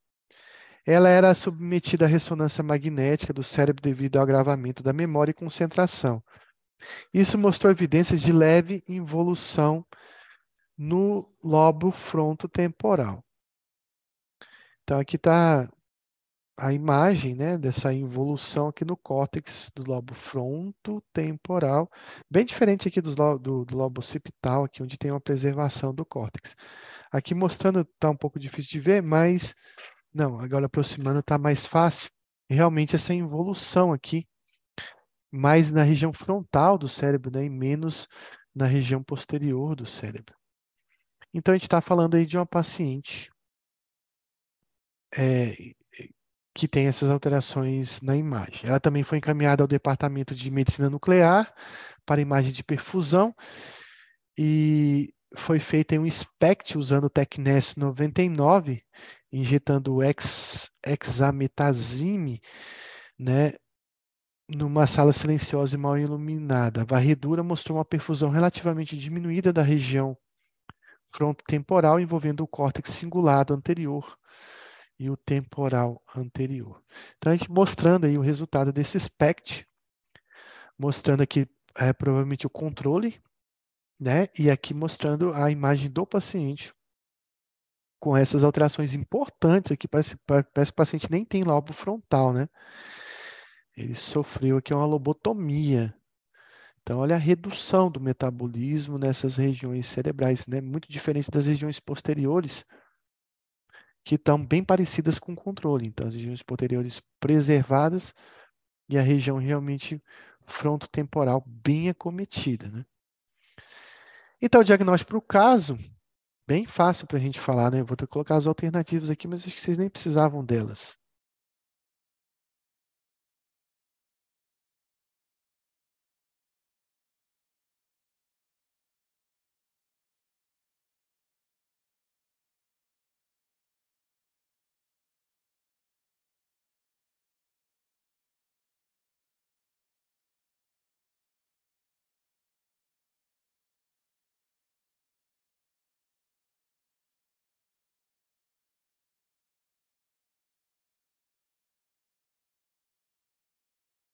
Ela era submetida à ressonância magnética do cérebro devido ao agravamento da memória e concentração. Isso mostrou evidências de leve involução no lobo frontotemporal. Então, aqui está a imagem né, dessa involução aqui no córtex do lobo frontotemporal, bem diferente aqui do, do, do lobo occipital, aqui onde tem uma preservação do córtex. Aqui mostrando, está um pouco difícil de ver, mas não, agora aproximando está mais fácil. Realmente essa involução aqui, mais na região frontal do cérebro, né, e menos na região posterior do cérebro. Então a gente está falando aí de uma paciente é, que tem essas alterações na imagem. Ela também foi encaminhada ao Departamento de Medicina Nuclear para imagem de perfusão e foi feita em um SPECT usando o TecNES 99 injetando ex, hexametazime, né, numa sala silenciosa e mal iluminada. A varredura mostrou uma perfusão relativamente diminuída da região frontotemporal envolvendo o córtex cingulado anterior e o temporal anterior. Então, a gente mostrando aí o resultado desse SPECT, mostrando aqui é, provavelmente o controle, né? E aqui mostrando a imagem do paciente com essas alterações importantes aqui, parece, parece que o paciente nem tem lobo frontal, né? Ele sofreu aqui uma lobotomia. Então, olha a redução do metabolismo nessas regiões cerebrais, né? Muito diferente das regiões posteriores, que estão bem parecidas com o controle. Então, as regiões posteriores preservadas e a região realmente frontotemporal bem acometida, né? Então, o diagnóstico para o caso, bem fácil para a gente falar, né? vou ter que colocar as alternativas aqui, mas acho que vocês nem precisavam delas.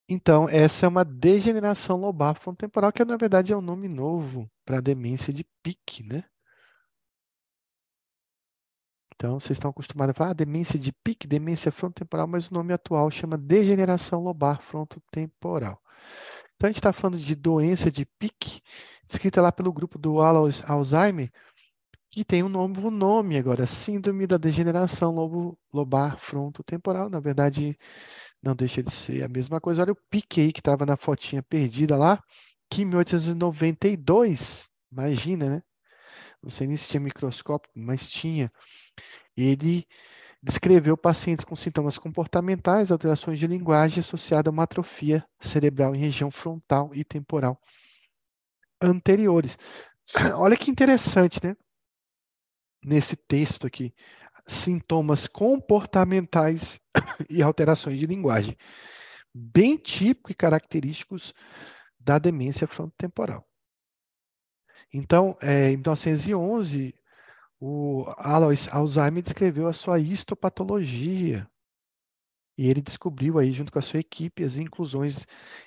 Então, essa é uma degeneração lobar frontotemporal, que na verdade é um nome novo para demência de pique, né? Então, vocês estão acostumados a falar ah, demência de pique, demência frontotemporal, mas o nome atual chama degeneração lobar frontotemporal. Então, a gente está falando de doença de pique, descrita lá pelo grupo do Alzheimer, que tem um novo nome agora, Síndrome da Degeneração Lobar Frontotemporal. Na verdade, não deixa de ser a mesma coisa. Olha o pique aí que estava na fotinha perdida lá, que em 1892, imagina, né? Não sei nem se tinha microscópio, mas tinha. Ele descreveu pacientes com sintomas comportamentais, alterações de linguagem associadas a uma atrofia cerebral em região frontal e temporal anteriores. Olha que interessante, né? Nesse texto aqui sintomas comportamentais e alterações de linguagem, bem típicos e característicos da demência frontotemporal. Então, é, em 1911, o Alois Alzheimer descreveu a sua histopatologia e ele descobriu aí, junto com a sua equipe, as inclusões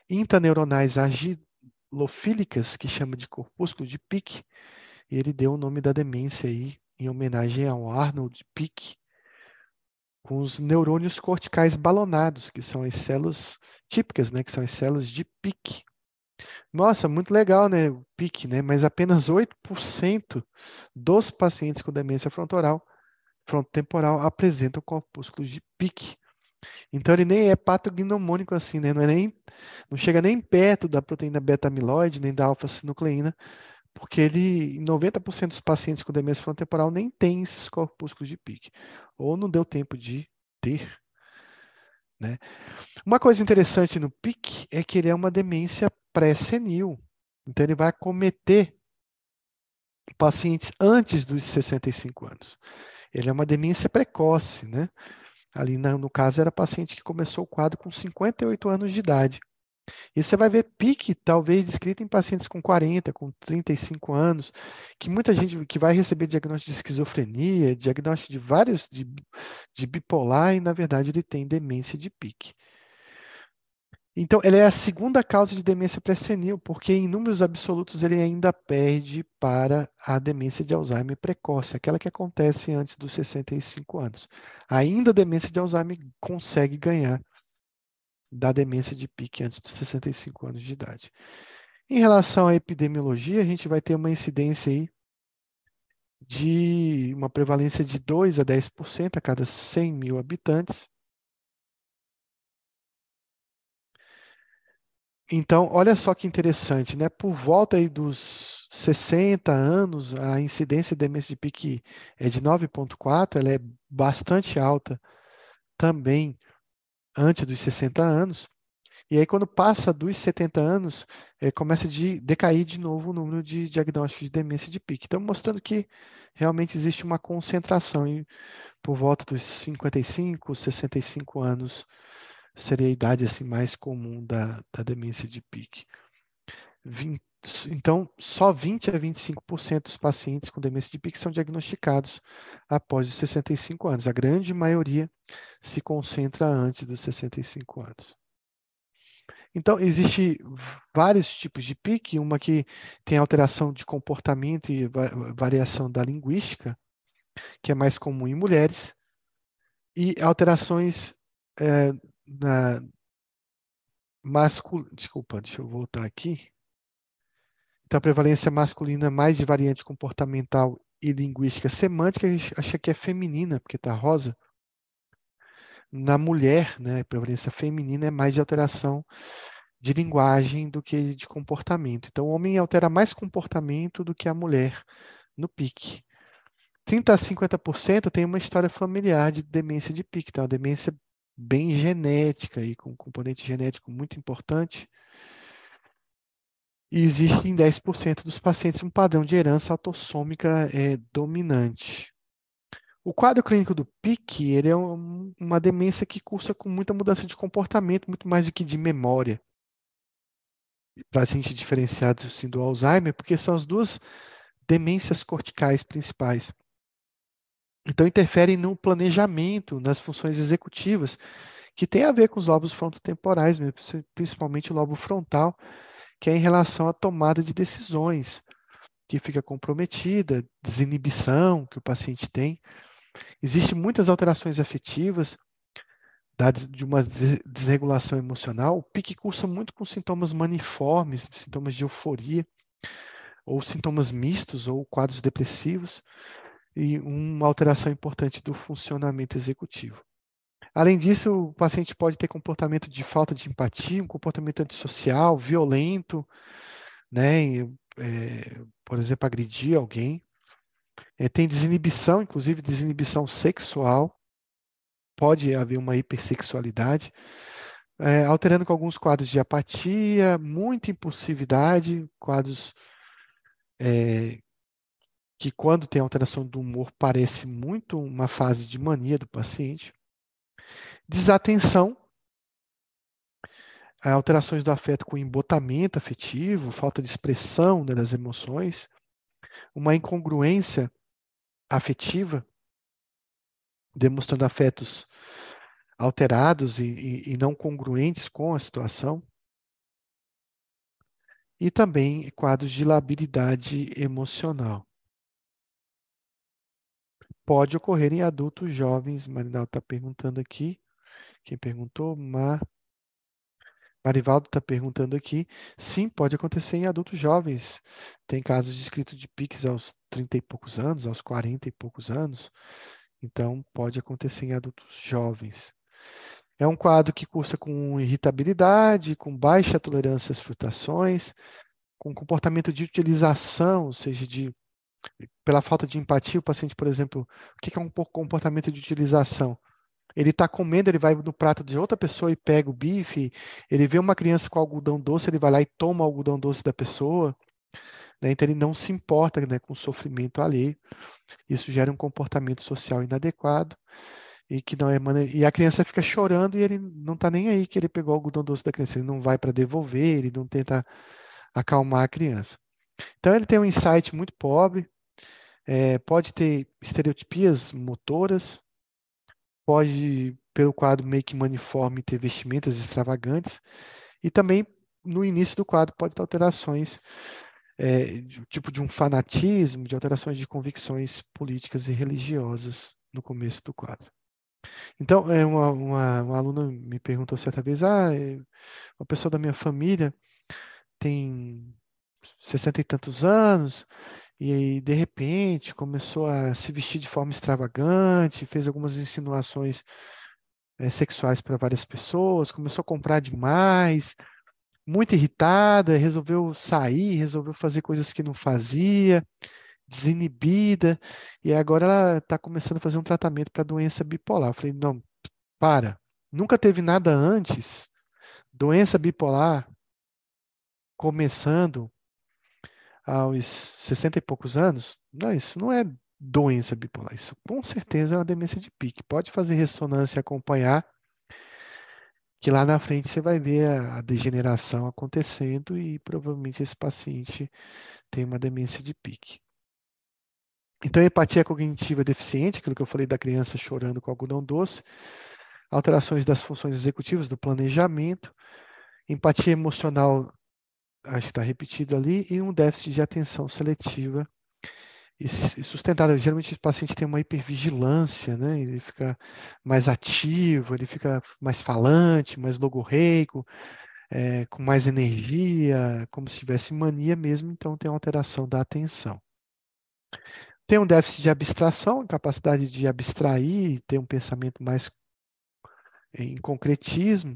intraneuronais agilofílicas, que chama de corpúsculo de Pick, e ele deu o nome da demência aí em homenagem ao Arnold Pick, com os neurônios corticais balonados, que são as células típicas, né, que são as células de Pick. Nossa, muito legal, né, o Pick, né, mas apenas 8% dos pacientes com demência frontoral, frontotemporal apresentam corpúsculos de Pick. Então ele nem é patognomônico assim, né? Não, é nem, não chega nem perto da proteína beta-amiloide, nem da alfa-sinucleína, porque ele, em 90% dos pacientes com demência frontotemporal nem tem esses corpúsculos de pique, ou não deu tempo de ter. Né? Uma coisa interessante no PIC é que ele é uma demência pré-senil. Então, ele vai acometer pacientes antes dos 65 anos. Ele é uma demência precoce, né? Ali, no caso, era paciente que começou o quadro com 58 anos de idade. E você vai ver pique, talvez, descrito em pacientes com 40, com 35 anos, que muita gente que vai receber diagnóstico de esquizofrenia, diagnóstico de vários, de, de bipolar, e na verdade ele tem demência de pique. Então, ele é a segunda causa de demência pré-senil, porque em números absolutos ele ainda perde para a demência de Alzheimer precoce, aquela que acontece antes dos 65 anos. Ainda a demência de Alzheimer consegue ganhar da demência de pique antes dos 65 anos de idade. Em relação à epidemiologia, a gente vai ter uma incidência aí de uma prevalência de 2 a 10% a cada 100 mil habitantes. Então, olha só que interessante, né? Por volta aí dos 60 anos, a incidência de demência de pique é de 9,4, ela é bastante alta também antes dos 60 anos. E aí, quando passa dos 70 anos, é, começa a de, decair de novo o número de diagnósticos de demência de pique. Então, mostrando que realmente existe uma concentração em, por volta dos 55, 65 anos seria a idade assim mais comum da, da demência de pique. 20, então, só 20 a 25% dos pacientes com demência de pique são diagnosticados após os 65 anos. A grande maioria se concentra antes dos 65 anos. Então, existe vários tipos de pique, uma que tem alteração de comportamento e variação da linguística, que é mais comum em mulheres, e alterações é, na masculina. Desculpa, deixa eu voltar aqui. Então, a prevalência masculina mais de variante comportamental e linguística semântica, a gente acha que é feminina, porque está rosa. Na mulher, né, a prevalência feminina é mais de alteração de linguagem do que de comportamento. Então, o homem altera mais comportamento do que a mulher no pique. 30 a 50% tem uma história familiar de demência de pique, então, uma demência bem genética e com componente genético muito importante. E existe em 10% dos pacientes um padrão de herança autossômica é, dominante. O quadro clínico do PIC ele é um, uma demência que cursa com muita mudança de comportamento, muito mais do que de memória. Pacientes diferenciados assim, do Alzheimer, porque são as duas demências corticais principais. Então, interferem no planejamento, nas funções executivas, que tem a ver com os lobos frontotemporais, principalmente o lobo frontal, que é em relação à tomada de decisões, que fica comprometida, desinibição que o paciente tem. Existem muitas alterações afetivas de uma desregulação emocional. O pique cursa muito com sintomas maniformes, sintomas de euforia, ou sintomas mistos, ou quadros depressivos, e uma alteração importante do funcionamento executivo. Além disso, o paciente pode ter comportamento de falta de empatia, um comportamento antissocial, violento, né? É, por exemplo, agredir alguém. É, tem desinibição, inclusive desinibição sexual. Pode haver uma hipersexualidade, é, alterando com alguns quadros de apatia, muita impulsividade, quadros é, que, quando tem alteração do humor, parece muito uma fase de mania do paciente desatenção, alterações do afeto com embotamento afetivo, falta de expressão né, das emoções, uma incongruência afetiva, demonstrando afetos alterados e, e, e não congruentes com a situação, e também quadros de labilidade emocional pode ocorrer em adultos jovens. Marinaldo está perguntando aqui. Quem perguntou? Mar... Marivaldo está perguntando aqui. Sim, pode acontecer em adultos jovens. Tem casos descritos de piques aos 30 e poucos anos, aos 40 e poucos anos. Então, pode acontecer em adultos jovens. É um quadro que cursa com irritabilidade, com baixa tolerância às frutações, com comportamento de utilização, ou seja, de pela falta de empatia, o paciente, por exemplo, o que é um comportamento de utilização? Ele está comendo, ele vai no prato de outra pessoa e pega o bife, ele vê uma criança com algodão doce, ele vai lá e toma o algodão doce da pessoa, né? então ele não se importa né, com o sofrimento alheio. Isso gera um comportamento social inadequado e que não é e a criança fica chorando e ele não está nem aí que ele pegou o algodão doce da criança, ele não vai para devolver, ele não tenta acalmar a criança. Então ele tem um insight muito pobre, é, pode ter estereotipias motoras, pode, pelo quadro meio que maniforme, ter vestimentas extravagantes, e também no início do quadro pode ter alterações, é, tipo de um fanatismo, de alterações de convicções políticas e religiosas no começo do quadro. Então, é uma, uma, uma aluna me perguntou certa vez, ah, é, uma pessoa da minha família tem sessenta e tantos anos, e aí, de repente, começou a se vestir de forma extravagante, fez algumas insinuações é, sexuais para várias pessoas, começou a comprar demais, muito irritada, resolveu sair, resolveu fazer coisas que não fazia, desinibida, e agora ela está começando a fazer um tratamento para doença bipolar. Eu falei, não, para, nunca teve nada antes doença bipolar começando aos 60 e poucos anos, não, isso não é doença bipolar, isso com certeza é uma demência de pique. Pode fazer ressonância e acompanhar, que lá na frente você vai ver a, degeneração acontecendo e provavelmente esse paciente tem uma demência de pique. Então, empatia cognitiva deficiente, aquilo que eu falei da criança chorando com algodão doce, alterações das funções executivas, do planejamento, empatia emocional, acho que está repetido ali, e um déficit de atenção seletiva e sustentável. Geralmente o paciente tem uma hipervigilância, né? Ele fica mais ativo, ele fica mais falante, mais logorreico, é, com mais energia, como se tivesse mania mesmo, então tem uma alteração da atenção. Tem um déficit de abstração, capacidade de abstrair, ter um pensamento mais em concretismo,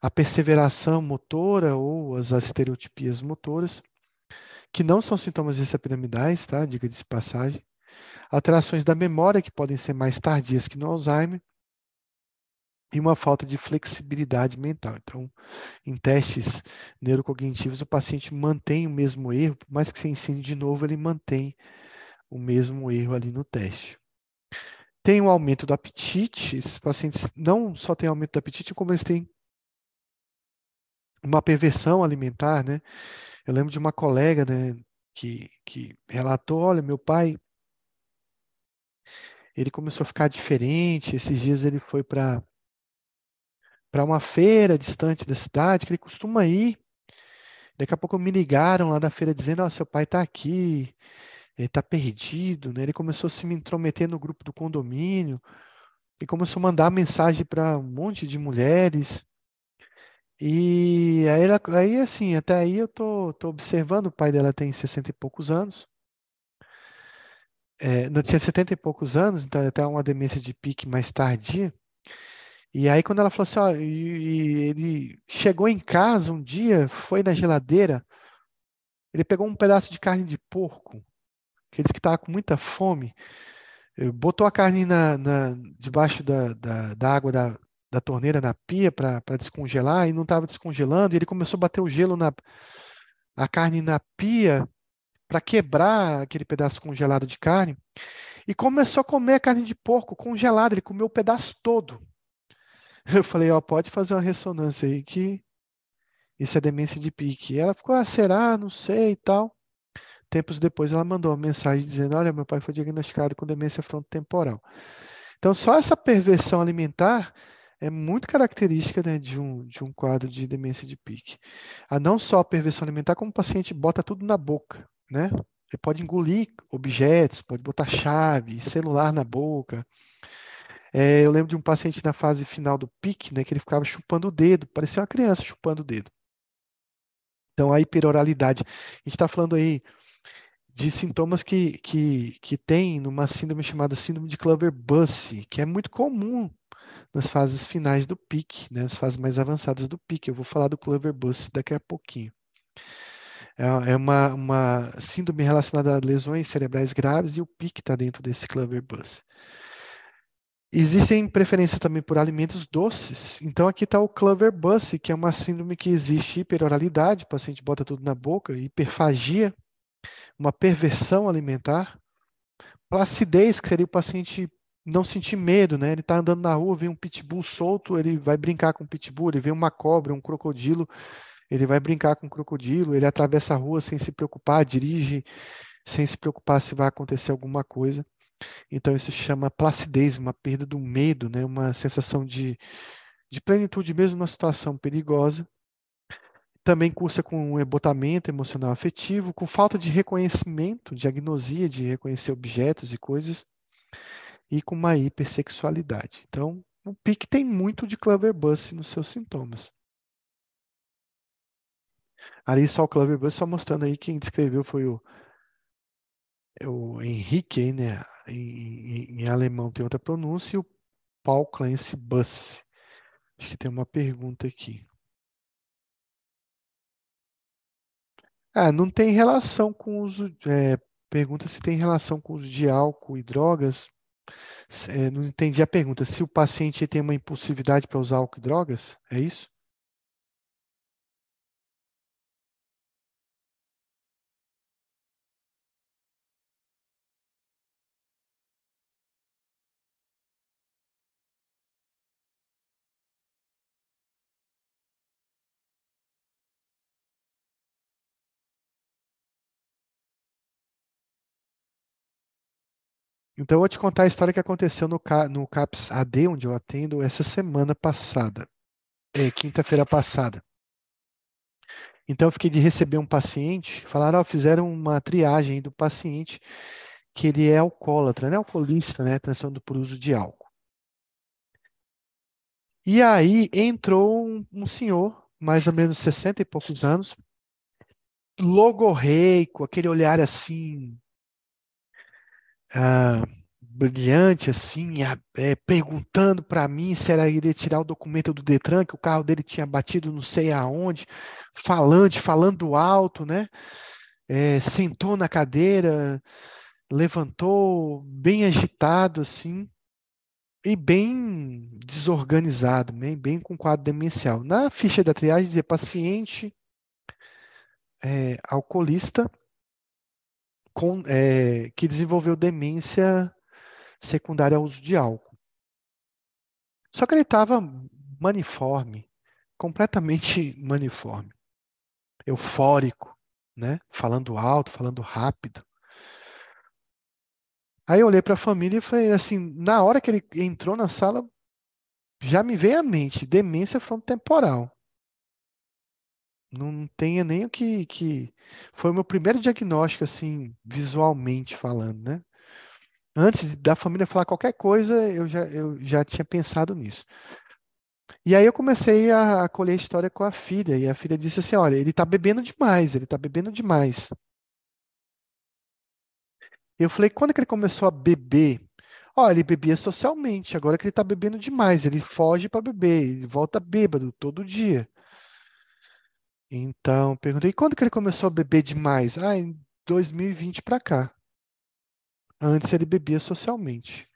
a perseveração motora ou as estereotipias motoras, que não são sintomas extrapiramidais, tá? Diga de passagem. Alterações da memória, que podem ser mais tardias que no Alzheimer, e uma falta de flexibilidade mental. Então, em testes neurocognitivos, o paciente mantém o mesmo erro, por mais que você ensine de novo, ele mantém o mesmo erro ali no teste. Tem o um aumento do apetite, esses pacientes não só têm aumento do apetite, como eles têm uma perversão alimentar, né? Eu lembro de uma colega, né, que, que relatou, olha, meu pai, ele começou a ficar diferente, esses dias ele foi para para uma feira distante da cidade, que ele costuma ir, Daqui a pouco me ligaram lá da feira dizendo: oh, seu pai está aqui, ele está perdido, né? Ele começou a se me intrometer no grupo do condomínio e começou a mandar mensagem para um monte de mulheres. E aí, ela, aí assim, até aí eu tô, tô observando, o pai dela tem 60 e poucos anos. É, não tinha 70 e poucos anos, então até uma demência de pique mais tardia. E aí quando ela falou assim, ó, e, e ele chegou em casa um dia, foi na geladeira, ele pegou um pedaço de carne de porco aqueles que estavam com muita fome, eh, botou a carne na, na debaixo da, da, da, água da, da torneira na pia para descongelar e não estava descongelando, e ele começou a bater o gelo na a carne na pia para quebrar aquele pedaço congelado de carne e começou a comer a carne de porco congelada, ele comeu o pedaço todo. Eu falei, ó, pode fazer uma ressonância aí que isso é demência de pique. E ela ficou, ah, será? Não sei e tal. Tempos depois, ela mandou uma mensagem dizendo: Olha, meu pai foi diagnosticado com demência frontotemporal. Então, só essa perversão alimentar é muito característica né, de, um, de um quadro de demência de pique. A não só a perversão alimentar, como o paciente bota tudo na boca, né? Ele pode engolir objetos, pode botar chave, celular na boca. É, eu lembro de um paciente na fase final do pique, né, que ele ficava chupando o dedo, parecia uma criança chupando o dedo. Então, a hiperoralidade. A gente está falando aí de sintomas que, que, que tem numa síndrome chamada síndrome de Clover-Bussy, que é muito comum nas fases finais do PIC, né, nas fases mais avançadas do PIC. Eu vou falar do Clover-Bussy daqui a pouquinho. É, é uma, uma síndrome relacionada a lesões cerebrais graves e o PIC está dentro desse Clover-Bussy. Existem preferências também por alimentos doces. Então, aqui está o Clover-Bussy, que é uma síndrome que existe hiperoralidade, o paciente bota tudo na boca, hiperfagia, uma perversão alimentar, placidez, que seria o paciente não sentir medo, né? Ele está andando na rua, vê um pitbull solto, ele vai brincar com o pitbull, ele vê uma cobra, um crocodilo, ele vai brincar com o crocodilo, ele atravessa a rua sem se preocupar, dirige sem se preocupar se vai acontecer alguma coisa. Então isso chama placidez, uma perda do medo, né? Uma sensação de, de plenitude mesmo numa situação perigosa também cursa com ebotamento emocional afetivo, com falta de reconhecimento, diagnosia de reconhecer objetos e coisas, e com uma hipersexualidade. Então, o PIC tem muito de Clover-Bussy nos seus sintomas. Ali só o Clover-Bussy, só mostrando aí quem descreveu foi o, o Henrique, né? Em, em, em, alemão tem outra pronúncia, e o Paul Clancy Buss. Acho que tem uma pergunta aqui. Ah, não tem relação com o uso. É, pergunta se tem relação com o uso de álcool e drogas. É, não entendi a pergunta. Se o paciente tem uma impulsividade para usar álcool e drogas, é isso? Então, eu vou te contar a história que aconteceu no, no CAPS AD, onde eu atendo, essa semana passada, é, quinta-feira passada. Então, eu fiquei de receber um paciente, falaram, oh, fizeram uma triagem do paciente, que ele é alcoólatra, né? Alcoolista, né? Transtorno por uso de álcool. E aí entrou um, um senhor, mais ou menos 60 e poucos anos, logorreico, aquele olhar assim, ah, brilhante, assim, é, perguntando para mim se era iria tirar o documento do Detran, que o carro dele tinha batido não sei aonde, falante, falando alto, né? É, sentou na cadeira, levantou, bem agitado, assim, e bem desorganizado, bem, bem com quadro demencial. Na ficha da triagem dizia paciente é, alcoolista com, é, que desenvolveu demência secundária ao uso de álcool. Só que ele estava maniforme, completamente maniforme, eufórico, né? falando alto, falando rápido. Aí eu olhei para a família e falei assim, na hora que ele entrou na sala, já me veio à mente demência frontotemporal. Não tenha nem o que, que. Foi o meu primeiro diagnóstico, assim, visualmente falando, né? Antes da família falar qualquer coisa, eu já, eu já tinha pensado nisso. E aí eu comecei a, a colher a história com a filha, e a filha disse assim: olha, ele está bebendo demais, ele está bebendo demais. Eu falei, quando que ele começou a beber? Olha, ele bebia socialmente, agora que ele está bebendo demais, ele foge para beber, ele volta bêbado todo dia. Então, perguntei, quando que ele começou a beber demais? Ah, em 2020 para cá. Antes ele bebia socialmente.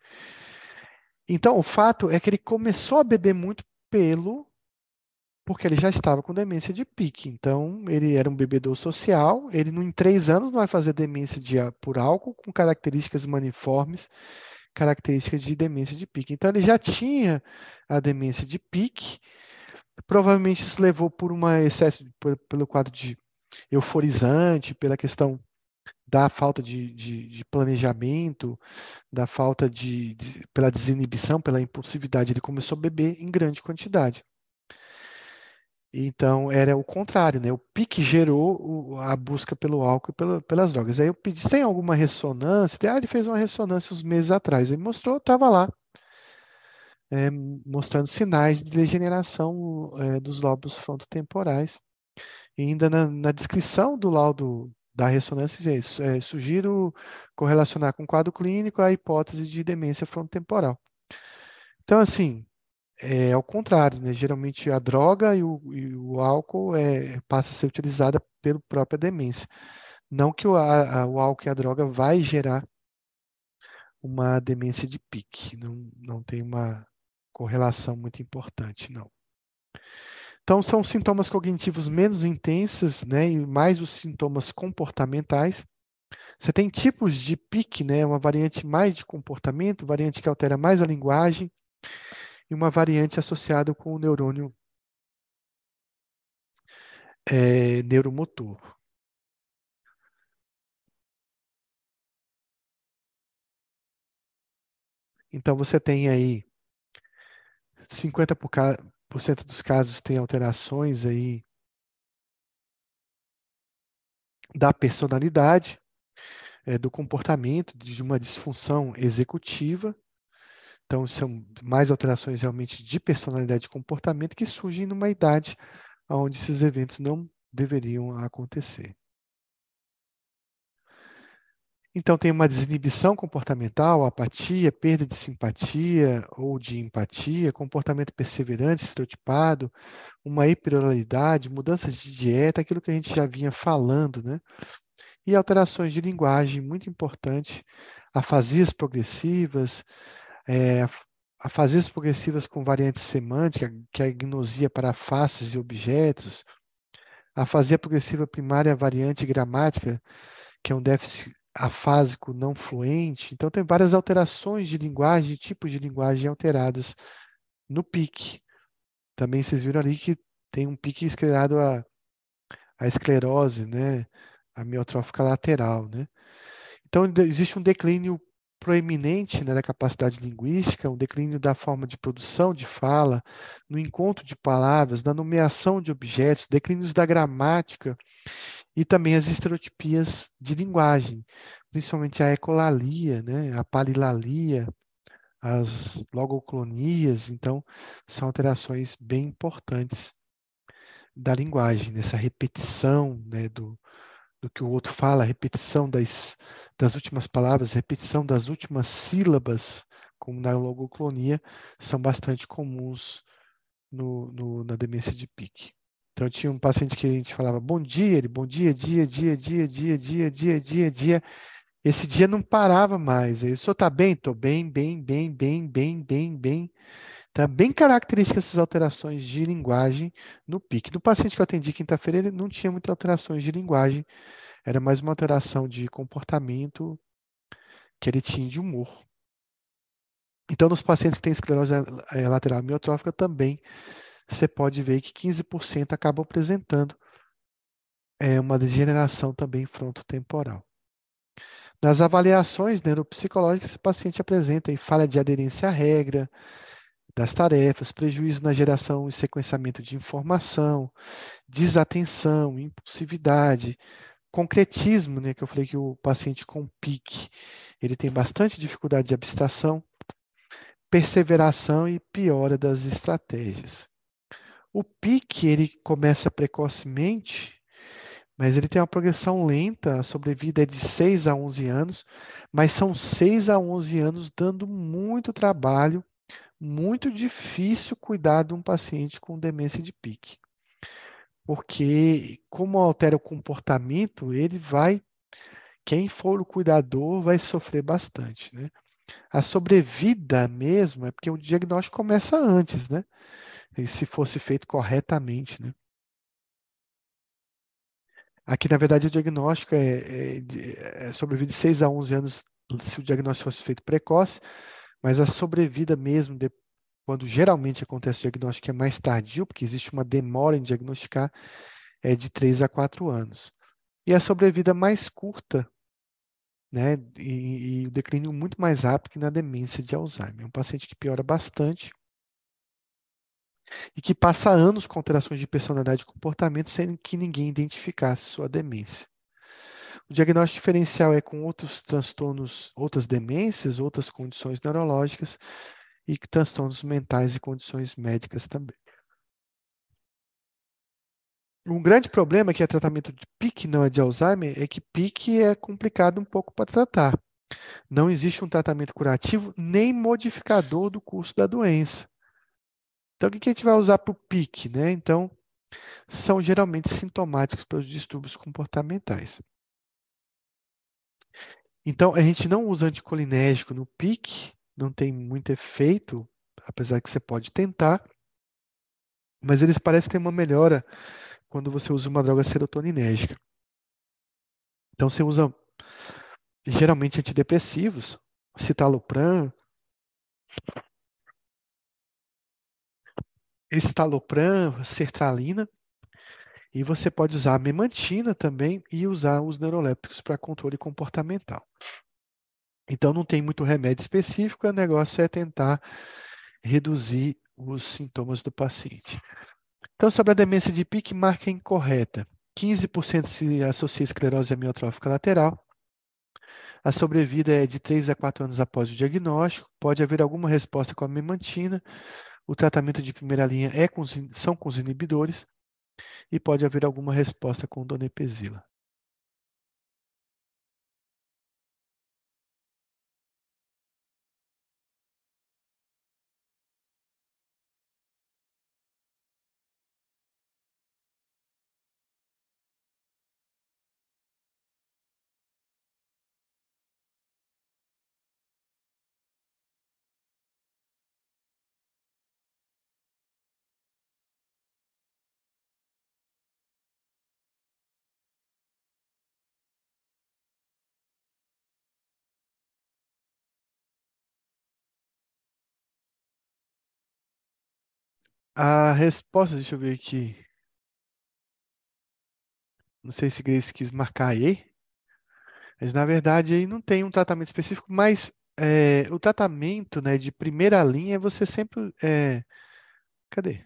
Então, o fato é que ele começou a beber muito pelo porque ele já estava com demência de pique. Então, ele era um bebedor social. Ele, em três anos, não vai fazer demência de, por álcool com características maniformes, características de demência de pique. Então, ele já tinha a demência de pique Provavelmente isso levou por um excesso, por, pelo quadro de euforizante, pela questão da falta de, de, de planejamento, da falta de, de, pela desinibição, pela impulsividade. Ele começou a beber em grande quantidade. Então, era o contrário, né? O pique gerou a busca pelo álcool e pela, pelas drogas. Aí eu pedi, tem alguma ressonância? Ah, ele fez uma ressonância uns meses atrás. Ele mostrou, estava lá é, mostrando sinais de degeneração é, dos lobos frontotemporais. E ainda na, na, descrição do laudo da ressonância, é, sugiro correlacionar com o quadro clínico a hipótese de demência frontotemporal. Então, assim, é ao contrário, né? geralmente a droga e o, e o álcool é, passa a ser utilizada pela própria demência. Não que o, a, o álcool e a droga vai gerar uma demência de pique, não, não tem uma correlação muito importante, não. Então, são sintomas cognitivos menos intensos, né, e mais os sintomas comportamentais. Você tem tipos de PIC, né, uma variante mais de comportamento, variante que altera mais a linguagem, e uma variante associada com o neurônio é, neuromotor. Então, você tem aí 50% dos casos têm alterações aí da personalidade, é, do comportamento, de uma disfunção executiva. Então, são mais alterações realmente de personalidade e comportamento que surgem numa idade onde esses eventos não deveriam acontecer. Então, tem uma desinibição comportamental, apatia, perda de simpatia ou de empatia, comportamento perseverante, estereotipado, uma hiperoralidade, mudanças de dieta, aquilo que a gente já vinha falando, né? E alterações de linguagem, muito importante, afasias progressivas, é, afasias progressivas com variante semântica, que é a gnosia para faces e objetos, afasia progressiva primária variante gramática, que é um déficit afásico não fluente. Então, tem várias alterações de linguagem, tipos de linguagem alteradas no pique. Também vocês viram ali que tem um pique esclerado a, a esclerose, né? a miotrófica lateral. Né? Então, existe um declínio proeminente né, da capacidade linguística, um declínio da forma de produção de fala, no encontro de palavras, na nomeação de objetos, declínios da gramática e também as estereotipias de linguagem, principalmente a ecolalia, né, a palilalia, as logoclonias, então são alterações bem importantes da linguagem, nessa repetição né, do, do que o outro fala, repetição das, das últimas palavras, repetição das últimas sílabas, como na logoclonia, são bastante comuns no, no, na demência de pique. Então, tinha um paciente que a gente falava bom dia, ele bom dia, dia, dia, dia, dia, dia, dia, dia, dia. Esse dia não parava mais. O senhor está bem? Estou bem, bem, bem, bem, bem, bem, bem. Tá bem características essas alterações de linguagem no pique. No paciente que eu atendi quinta-feira, ele não tinha muitas alterações de linguagem, era mais uma alteração de comportamento que ele tinha de humor. Então, nos pacientes que têm esclerose eh, lateral amiotrófica também, você pode ver que 15% acabam apresentando é, uma degeneração também frontotemporal. Nas avaliações neuropsicológicas, esse paciente apresenta falha de aderência à regra, das tarefas, prejuízo na geração e sequenciamento de informação, desatenção, impulsividade, concretismo, né, que eu falei que o paciente com PIC, ele tem bastante dificuldade de abstração, perseveração e piora das estratégias. O PIC, ele começa precocemente, mas ele tem uma progressão lenta, a sobrevida é de 6 a 11 anos, mas são 6 a 11 anos dando muito trabalho muito difícil cuidar de um paciente com demência de pique. Porque, como altera o comportamento, ele vai, quem for o cuidador, vai sofrer bastante, né? A sobrevida mesmo é porque o diagnóstico começa antes, né? E se fosse feito corretamente, né? Aqui, na verdade, o diagnóstico é, é, é sobrevida de 6 a 11 anos se o diagnóstico fosse feito precoce, mas a sobrevida mesmo, de, quando geralmente acontece o diagnóstico é mais tardio, porque existe uma demora em diagnosticar, é de 3 a 4 anos. E a sobrevida mais curta, né, e, e o declínio muito mais rápido que na demência de Alzheimer. É um paciente que piora bastante e que passa anos com alterações de personalidade e comportamento sem que ninguém identificasse sua demência. O diagnóstico diferencial é com outros transtornos, outras demências, outras condições neurológicas e transtornos mentais e condições médicas também. Um grande problema que é tratamento de PIC, não é de Alzheimer, é que PIC é complicado um pouco para tratar. Não existe um tratamento curativo nem modificador do curso da doença. Então, o que a gente vai usar para o PIC? Né? Então, são geralmente sintomáticos para os distúrbios comportamentais. Então, a gente não usa anticolinérgico no PIC, não tem muito efeito, apesar que você pode tentar, mas eles parecem ter uma melhora quando você usa uma droga serotoninérgica. Então, você usa geralmente antidepressivos, citalopram, estalopram, sertralina, e você pode usar a memantina também e usar os neurolépticos para controle comportamental. Então não tem muito remédio específico, o negócio é tentar reduzir os sintomas do paciente. Então, sobre a demência de pique, marca incorreta. 15% se associa a esclerose amiotrófica lateral. A sobrevida é de 3 a 4 anos após o diagnóstico. Pode haver alguma resposta com a memantina. O tratamento de primeira linha é com, são com os inibidores e pode haver alguma resposta com donepezila. A resposta, deixa eu ver aqui. Não sei se Grace quis marcar aí. Mas na verdade aí não tem um tratamento específico, mas é, o tratamento né, de primeira linha é você sempre. É, cadê?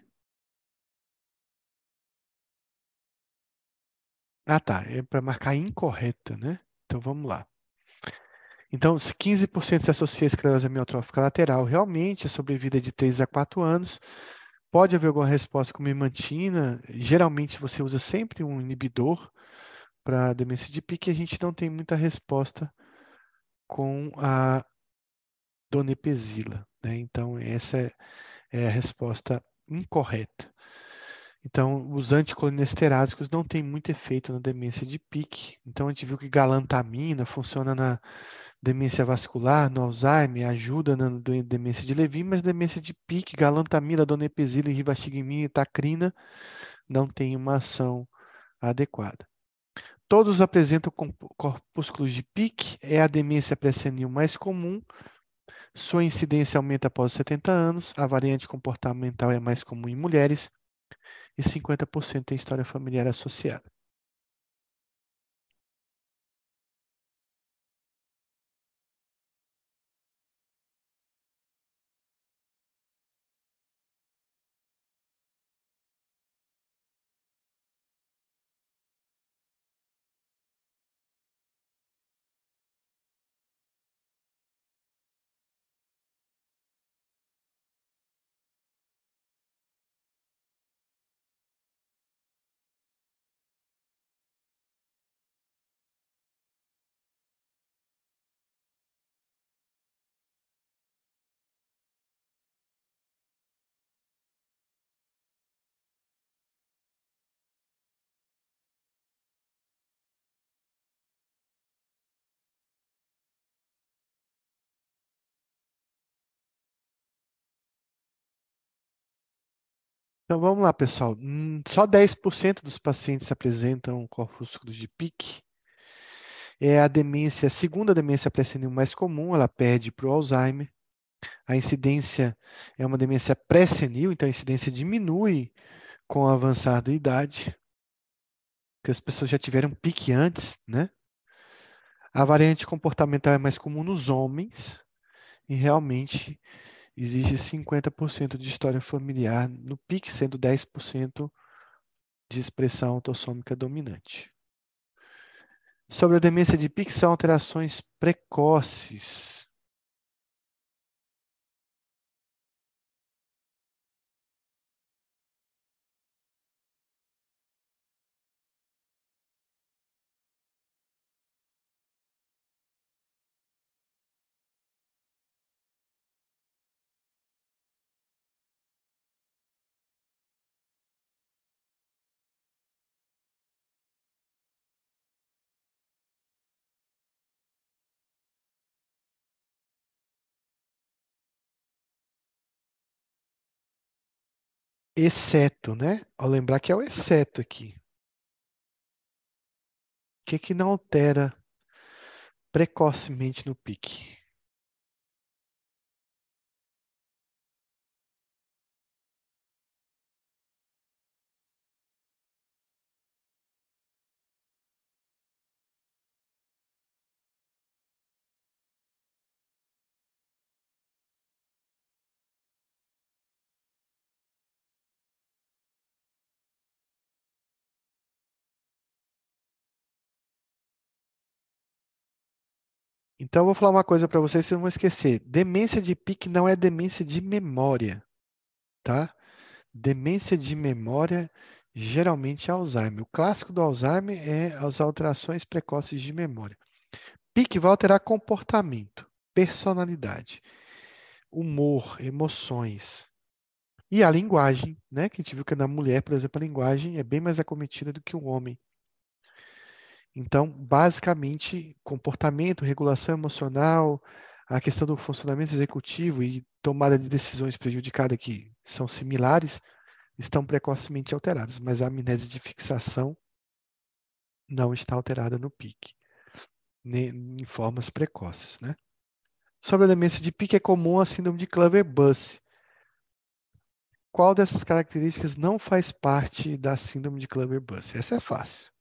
Ah, tá. É para marcar incorreta, né? Então vamos lá. Então, se 15% se associa a esclerose amiotrófica lateral, realmente a sobrevida é de 3 a 4 anos. Pode haver alguma resposta com mimantina. Geralmente você usa sempre um inibidor para demência de pique. A gente não tem muita resposta com a donepezila. Né? Então, essa é, é a resposta incorreta. Então, os anticolinesterásicos não têm muito efeito na demência de pique. Então, a gente viu que galantamina funciona na demência vascular, no Alzheimer, ajuda na demência de Levy, mas demência de pique, galantamina, donepezila, rivastigmina e tacrina não tem uma ação adequada. Todos apresentam corpúsculos de pique, é a demência pré-senil mais comum, sua incidência aumenta após 70 anos, a variante comportamental é mais comum em mulheres e 50% tem história familiar associada. Então vamos lá, pessoal. Hum, só 10% dos pacientes apresentam corpúsculos de pique. É a demência, a segunda demência pré-senil mais comum, ela perde para o Alzheimer. A incidência é uma demência pré-senil, então a incidência diminui com o avançar da idade, porque as pessoas já tiveram pique antes, né? A variante comportamental é mais comum nos homens e realmente existe 50% de história familiar no pique, sendo 10% de expressão autossômica dominante. Sobre a demência de pique, são alterações precoces. Exceto, né? Ao lembrar que é o exceto aqui. O que, que não altera precocemente no pique? Então, eu vou falar uma coisa para vocês, vocês não vão esquecer. Demência de pique não é demência de memória, tá? Demência de memória geralmente é Alzheimer. O clássico do Alzheimer é as alterações precoces de memória. Pique vai alterar comportamento, personalidade, humor, emoções. E a linguagem, né? Que a gente viu que na mulher, por exemplo, a linguagem é bem mais acometida do que o homem. Então, basicamente, comportamento, regulação emocional, a questão do funcionamento executivo e tomada de decisões prejudicada que são similares, estão precocemente alteradas, mas a amnésia de fixação não está alterada no pique, em formas precoces. Né? Sobre a demência de pique, é comum a síndrome de Clover-Buss. Qual dessas características não faz parte da síndrome de Clover-Buss? Essa é fácil.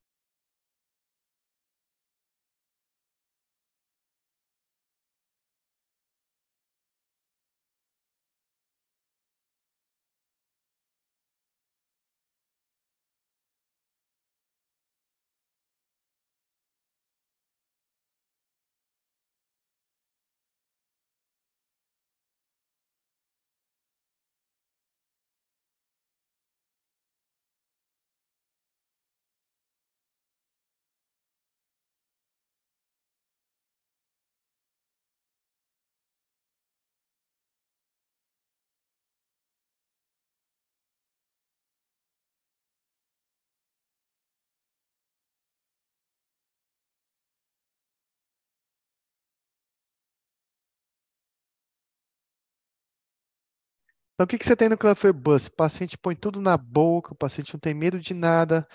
Então, o que, que você tem no Clubfoot O paciente põe tudo na boca, o paciente não tem medo de nada,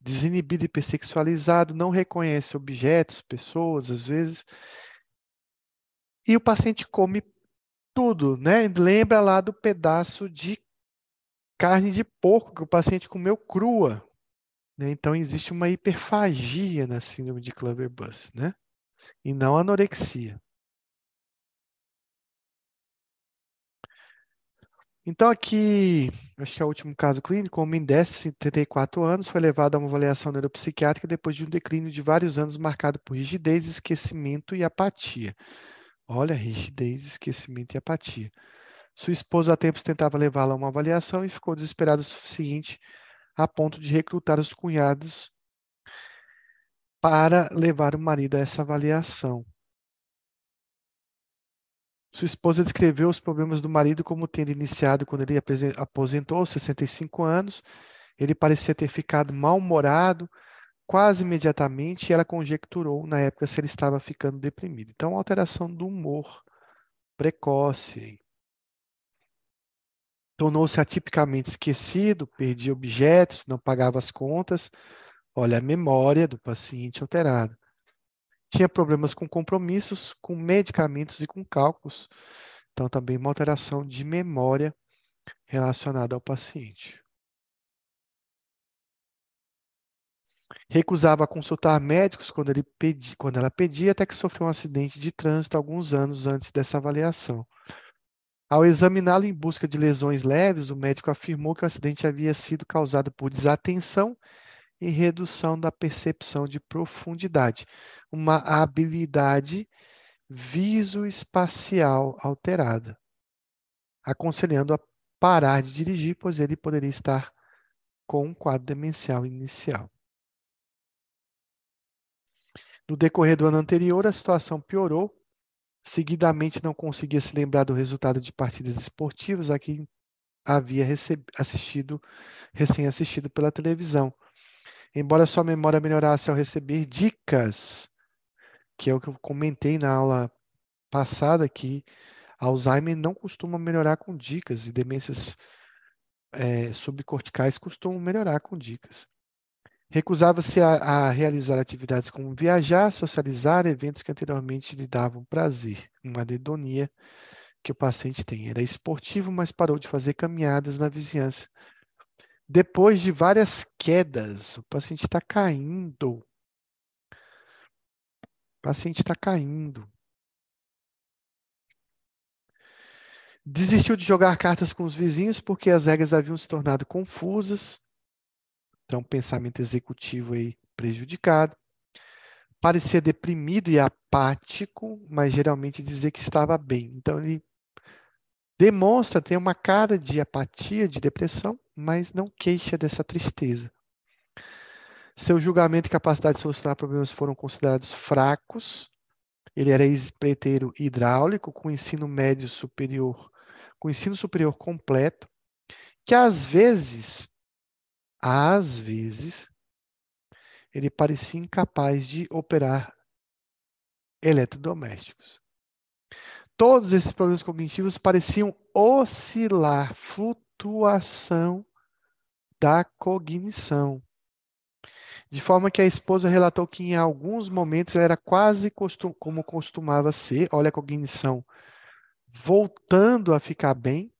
desinibido hipersexualizado, não reconhece objetos, pessoas, às vezes. E o paciente come tudo, né? Lembra lá do pedaço de carne de porco que o paciente comeu crua. Né? Então, existe uma hiperfagia na síndrome de Clubber-Buss, né? E não anorexia. Então, aqui, acho que é o último caso clínico, um homem desce, 74 anos, foi levado a uma avaliação neuropsiquiátrica depois de um declínio de vários anos marcado por rigidez, esquecimento e apatia. Olha, rigidez, esquecimento e apatia. Sua esposa há tempos tentava levá-la a uma avaliação e ficou desesperada o suficiente a ponto de recrutar os cunhados para levar o marido a essa avaliação. Sua esposa descreveu os problemas do marido como tendo iniciado quando ele aposentou aos 65 anos. Ele parecia ter ficado mal-humorado quase imediatamente e ela conjecturou na época se ele estava ficando deprimido. Então, alteração do humor precoce. Tornou-se atipicamente esquecido, perdia objetos, não pagava as contas. Olha a memória do paciente alterada tinha problemas com compromissos, com medicamentos e com cálculos. Então, também uma alteração de memória relacionada ao paciente. Recusava consultar médicos quando, ele pedi, quando ela pedia, até que sofreu um acidente de trânsito alguns anos antes dessa avaliação. Ao examiná-lo em busca de lesões leves, o médico afirmou que o acidente havia sido causado por desatenção e redução da percepção de profundidade, uma habilidade visoespacial alterada, aconselhando a parar de dirigir, pois ele poderia estar com um quadro demencial inicial. No decorrer do ano anterior, a situação piorou. Seguidamente, não conseguia se lembrar do resultado de partidas esportivas a que havia assistido, recém-assistido pela televisão embora sua memória melhorasse ao receber dicas, que é o que eu comentei na aula passada, que Alzheimer não costuma melhorar com dicas e demências é, subcorticais costumam melhorar com dicas. Recusava-se a, a, realizar atividades como viajar, socializar, eventos que anteriormente lhe davam prazer, uma dedonia que o paciente tem. Era esportivo, mas parou de fazer caminhadas na vizinhança depois de várias quedas, o paciente está caindo. O paciente está caindo. Desistiu de jogar cartas com os vizinhos porque as regras haviam se tornado confusas. Então, pensamento executivo aí prejudicado. Parecia deprimido e apático, mas geralmente dizia que estava bem. Então, ele demonstra ter uma cara de apatia, de depressão, mas não queixa dessa tristeza. Seu julgamento e capacidade de solucionar problemas foram considerados fracos. Ele era ex-preteiro hidráulico com ensino médio superior, com ensino superior completo, que às vezes, às vezes, ele parecia incapaz de operar eletrodomésticos. Todos esses problemas cognitivos pareciam oscilar, flutuação da cognição. De forma que a esposa relatou que em alguns momentos era quase costum, como costumava ser, olha a cognição, voltando a ficar bem,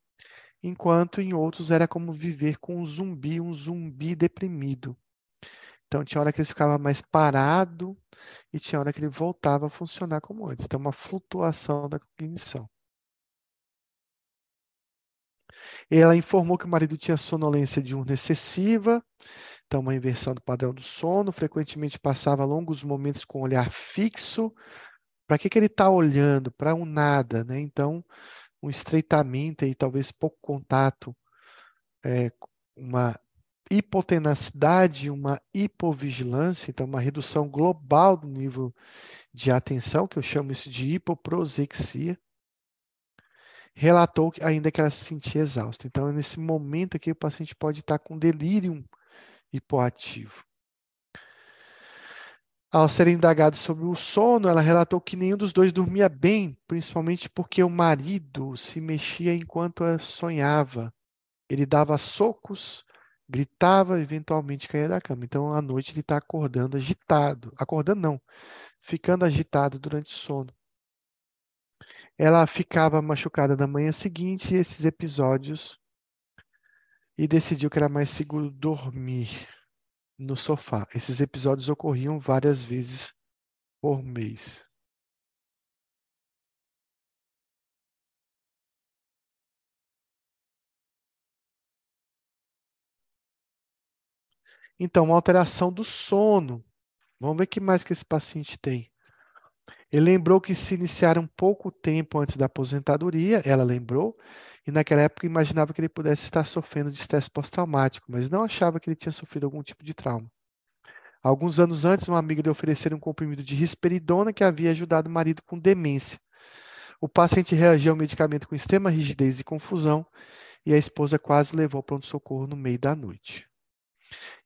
enquanto em outros era como viver com um zumbi, um zumbi deprimido. Então tinha hora que ele ficava mais parado e tinha hora que ele voltava a funcionar como antes. Então uma flutuação da cognição. Ela informou que o marido tinha sonolência diurna excessiva, então uma inversão do padrão do sono, frequentemente passava longos momentos com o olhar fixo. Para que, que ele está olhando? Para um nada, né? Então, um estreitamento e talvez pouco contato, é, uma hipotenacidade, uma hipovigilância, então uma redução global do nível de atenção, que eu chamo isso de hipoprosexia relatou ainda que ela se sentia exausta. Então, nesse momento aqui, o paciente pode estar com delírio hipoativo. Ao ser indagada sobre o sono, ela relatou que nenhum dos dois dormia bem, principalmente porque o marido se mexia enquanto sonhava. Ele dava socos, gritava, eventualmente caía da cama. Então, à noite ele está acordando agitado. Acordando não, ficando agitado durante o sono. Ela ficava machucada na manhã seguinte, esses episódios, e decidiu que era mais seguro dormir no sofá. Esses episódios ocorriam várias vezes por mês. Então, uma alteração do sono. Vamos ver o que mais que esse paciente tem. Ele lembrou que se iniciaram pouco tempo antes da aposentadoria, ela lembrou, e naquela época imaginava que ele pudesse estar sofrendo de estresse pós-traumático, mas não achava que ele tinha sofrido algum tipo de trauma. Alguns anos antes, uma amiga lhe ofereceram um comprimido de risperidona que havia ajudado o marido com demência. O paciente reagiu ao medicamento com extrema rigidez e confusão, e a esposa quase levou ao pronto-socorro no meio da noite.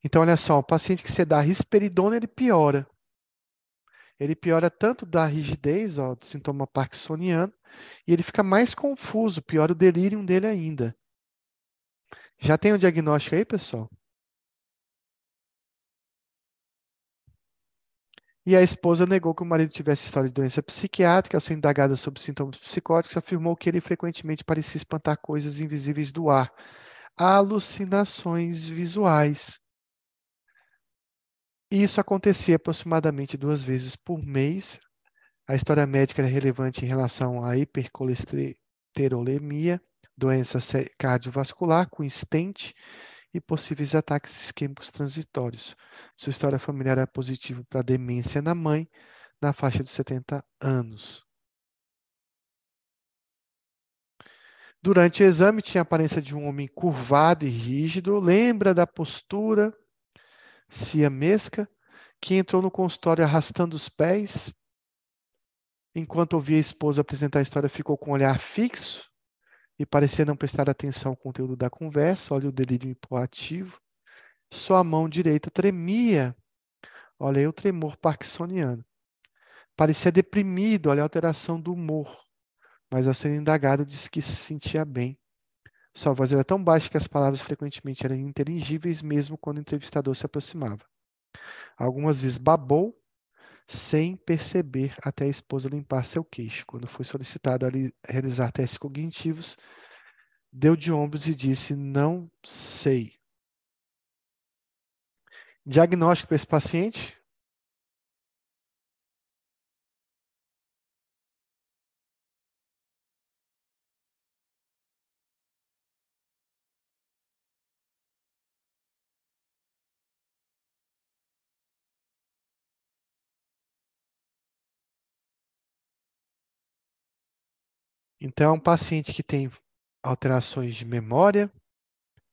Então, olha só, o paciente que você dá risperidona, ele piora. Ele piora tanto da rigidez, ó, do sintoma parkinsoniano, e ele fica mais confuso, piora o delírio dele ainda. Já tem o um diagnóstico aí, pessoal? E a esposa negou que o marido tivesse história de doença psiquiátrica. Ao ser indagada sobre sintomas psicóticos, afirmou que ele frequentemente parecia espantar coisas invisíveis do ar, alucinações visuais. Isso acontecia aproximadamente duas vezes por mês. A história médica era relevante em relação à hipercolesterolemia, doença cardiovascular com estente e possíveis ataques isquêmicos transitórios. Sua história familiar é positiva para demência na mãe, na faixa de 70 anos. Durante o exame, tinha a aparência de um homem curvado e rígido. Lembra da postura siamesca, que entrou no consultório arrastando os pés. Enquanto ouvia a esposa apresentar a história, ficou com o olhar fixo e parecia não prestar atenção ao conteúdo da conversa. Olha o delírio hipoativo. Sua mão direita tremia. Olha aí o tremor parkinsoniano. Parecia deprimido, olha a alteração do humor. Mas ao ser indagado, disse que se sentia bem. Sua voz era tão baixa que as palavras frequentemente eram inteligíveis, mesmo quando o entrevistador se aproximava. Algumas vezes babou, sem perceber até a esposa limpar seu queixo. Quando foi solicitado a realizar testes cognitivos, deu de ombros e disse: Não sei. Diagnóstico para esse paciente? Então, é um paciente que tem alterações de memória,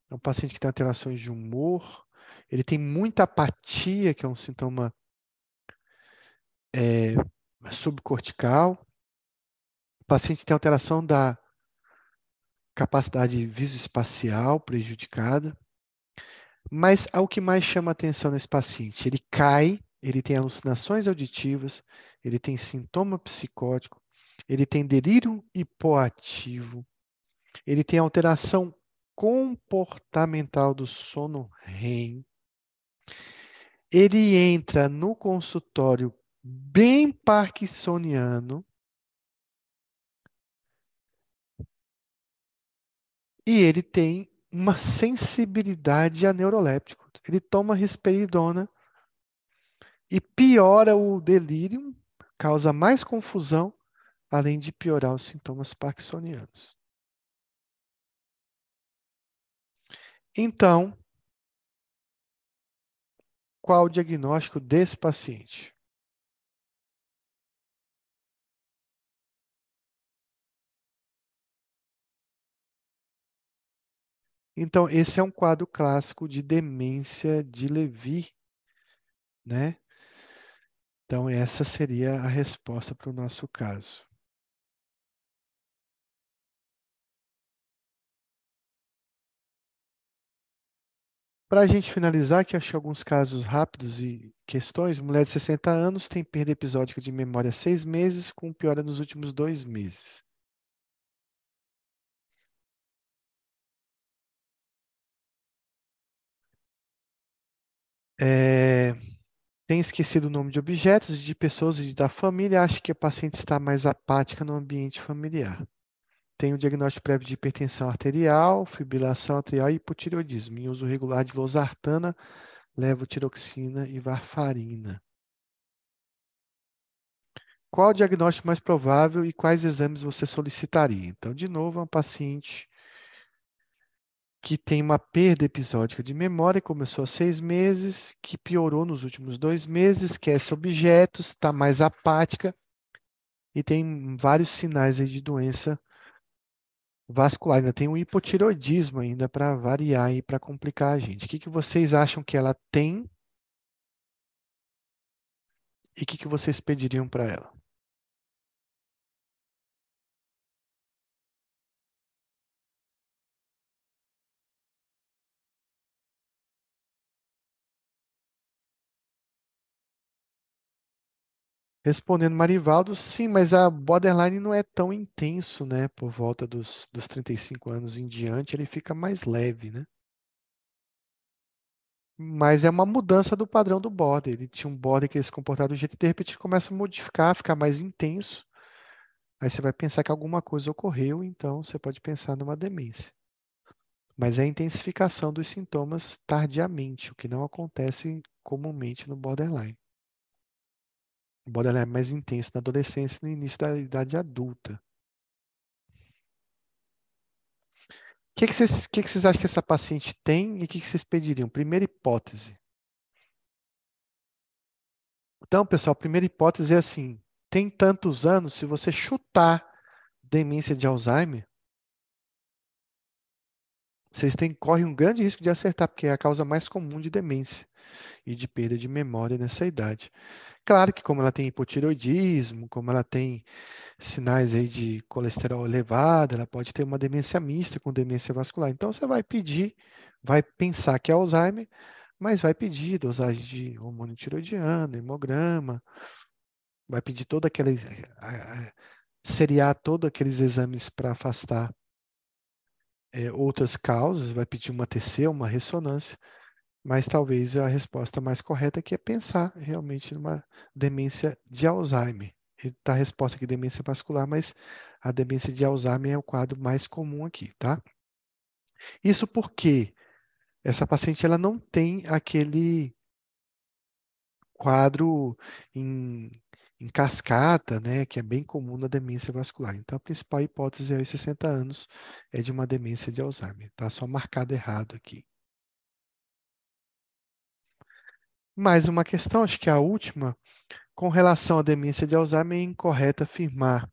é um paciente que tem alterações de humor, ele tem muita apatia, que é um sintoma é, subcortical. O paciente tem alteração da capacidade visoespacial prejudicada. Mas o que mais chama atenção nesse paciente? Ele cai, ele tem alucinações auditivas, ele tem sintoma psicótico, ele tem delírio hipoativo, ele tem alteração comportamental do sono REM. Ele entra no consultório bem parkinsoniano e ele tem uma sensibilidade a neuroléptico. Ele toma risperidona e piora o delírio, causa mais confusão além de piorar os sintomas parkinsonianos. Então, qual o diagnóstico desse paciente? Então, esse é um quadro clássico de demência de Lewy, né? Então, essa seria a resposta para o nosso caso. Para a gente finalizar, que acho alguns casos rápidos e questões, mulher de 60 anos tem perda episódica de memória seis meses, com piora nos últimos dois meses. É, tem esquecido o nome de objetos, de pessoas e da família, acha que a paciente está mais apática no ambiente familiar. Tem o diagnóstico prévio de hipertensão arterial, fibrilação atrial e hipotireoidismo. Em uso regular de losartana, levotiroxina e varfarina. Qual o diagnóstico mais provável e quais exames você solicitaria? Então, de novo, é uma paciente que tem uma perda episódica de memória, começou há seis meses, que piorou nos últimos dois meses, esquece objetos, está mais apática e tem vários sinais de doença vascular. Ainda tem um hipotiroidismo ainda para variar e para complicar a gente. O que, que vocês acham que ela tem e o que, que vocês pediriam para ela? Respondendo Marivaldo, sim, mas a borderline não é tão intenso, né? Por volta dos, dos 35 anos em diante, ele fica mais leve, né? Mas é uma mudança do padrão do border. Ele tinha um border que ele se comportava do jeito e de repente começa a modificar, ficar mais intenso. Aí você vai pensar que alguma coisa ocorreu, então você pode pensar numa demência. Mas é a intensificação dos sintomas tardiamente, o que não acontece comumente no borderline. O borderline é mais intenso na adolescência e no início da idade adulta. O que, que, vocês, que, que vocês acham que essa paciente tem e o que, que vocês pediriam? Primeira hipótese. Então, pessoal, a primeira hipótese é assim: tem tantos anos, se você chutar demência de Alzheimer, vocês têm, correm um grande risco de acertar, porque é a causa mais comum de demência e de perda de memória nessa idade. Claro que como ela tem hipotireoidismo, como ela tem sinais aí de colesterol elevado, ela pode ter uma demência mista com demência vascular. Então você vai pedir, vai pensar que é Alzheimer, mas vai pedir dosagem de hormônio tiroidiano, hemograma, vai pedir todo aquele seriar todos aqueles exames para afastar é, outras causas, vai pedir uma TC, uma ressonância mas talvez a resposta mais correta que é pensar realmente numa demência de Alzheimer. Está a resposta aqui demência vascular, mas a demência de Alzheimer é o quadro mais comum aqui, tá? Isso porque essa paciente ela não tem aquele quadro em, em cascata, né, que é bem comum na demência vascular. Então, a principal hipótese aos 60 anos é de uma demência de Alzheimer. Tá só marcado errado aqui. Mais uma questão, acho que é a última, com relação à demência de Alzheimer, é incorreto afirmar.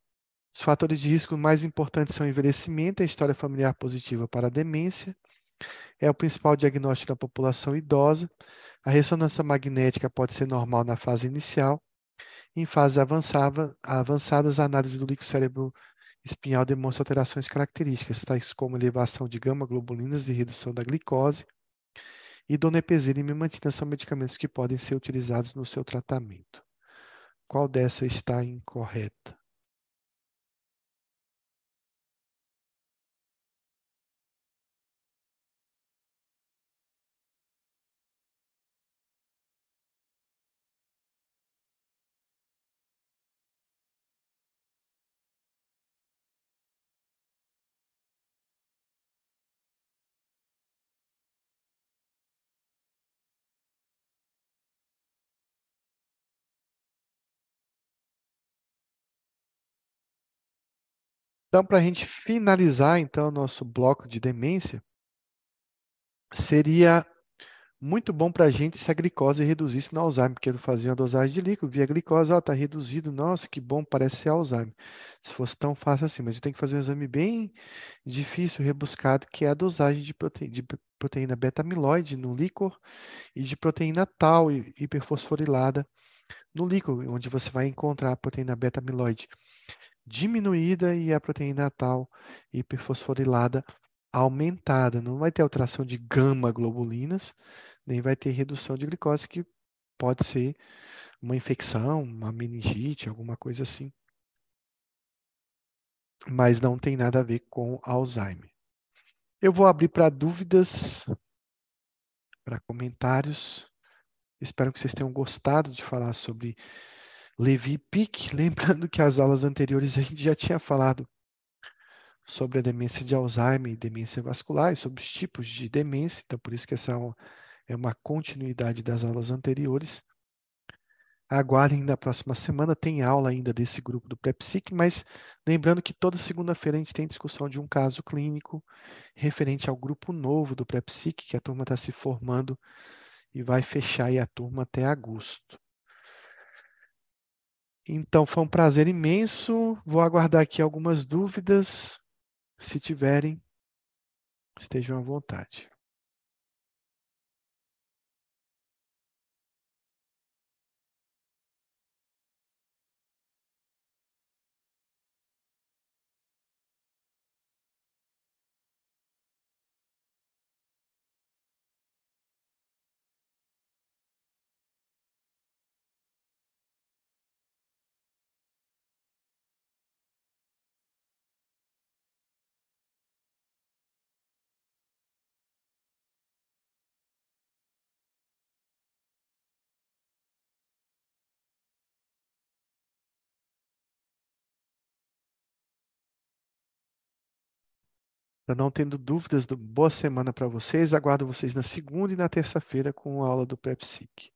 Os fatores de risco mais importantes são envelhecimento e a história familiar positiva para a demência. É o principal diagnóstico da população idosa. A ressonância magnética pode ser normal na fase inicial. Em fases avançadas, a análise do líquido cérebro espinhal demonstra alterações características, tais como elevação de gama-globulinas e redução da glicose, e donepezila e memantina são medicamentos que podem ser utilizados no seu tratamento. Qual dessa está incorreta? Então, para a gente finalizar, então, nosso bloco de demência, seria muito bom para a gente se a glicose reduzisse no Alzheimer, porque eu fazia uma dosagem de líquido, via a glicose, está reduzido, nossa, que bom, parece ser Alzheimer. Se fosse tão fácil assim, mas eu tenho que fazer um exame bem difícil, rebuscado, que é a dosagem de, prote... de proteína beta-amiloide no líquor e de proteína tal hiperfosforilada no líquor, onde você vai encontrar a proteína beta-amiloide diminuída e a proteína tal hiperfosforilada aumentada. Não vai ter alteração de gama-globulinas, nem vai ter redução de glicose, que pode ser uma infecção, uma meningite, alguma coisa assim. Mas não tem nada a ver com Alzheimer. Eu vou abrir para dúvidas, para comentários. Espero que vocês tenham gostado de falar sobre Levi Pick. Lembrando que as aulas anteriores a gente já tinha falado sobre a demência de Alzheimer e demência vascular, e sobre os tipos de demência, então por isso que essa é uma continuidade das aulas anteriores. Aguardem na próxima semana, tem aula ainda desse grupo do PrEPSIC, mas lembrando que toda segunda-feira a gente tem discussão de um caso clínico referente ao grupo novo do PrEPSIC, que a turma está se formando e vai fechar a turma até agosto. Então, foi um prazer imenso. Vou aguardar aqui algumas dúvidas. Se tiverem, estejam à vontade. Não tendo dúvidas, boa semana para vocês. Aguardo vocês na segunda e na terça-feira com a aula do PrEPSIC.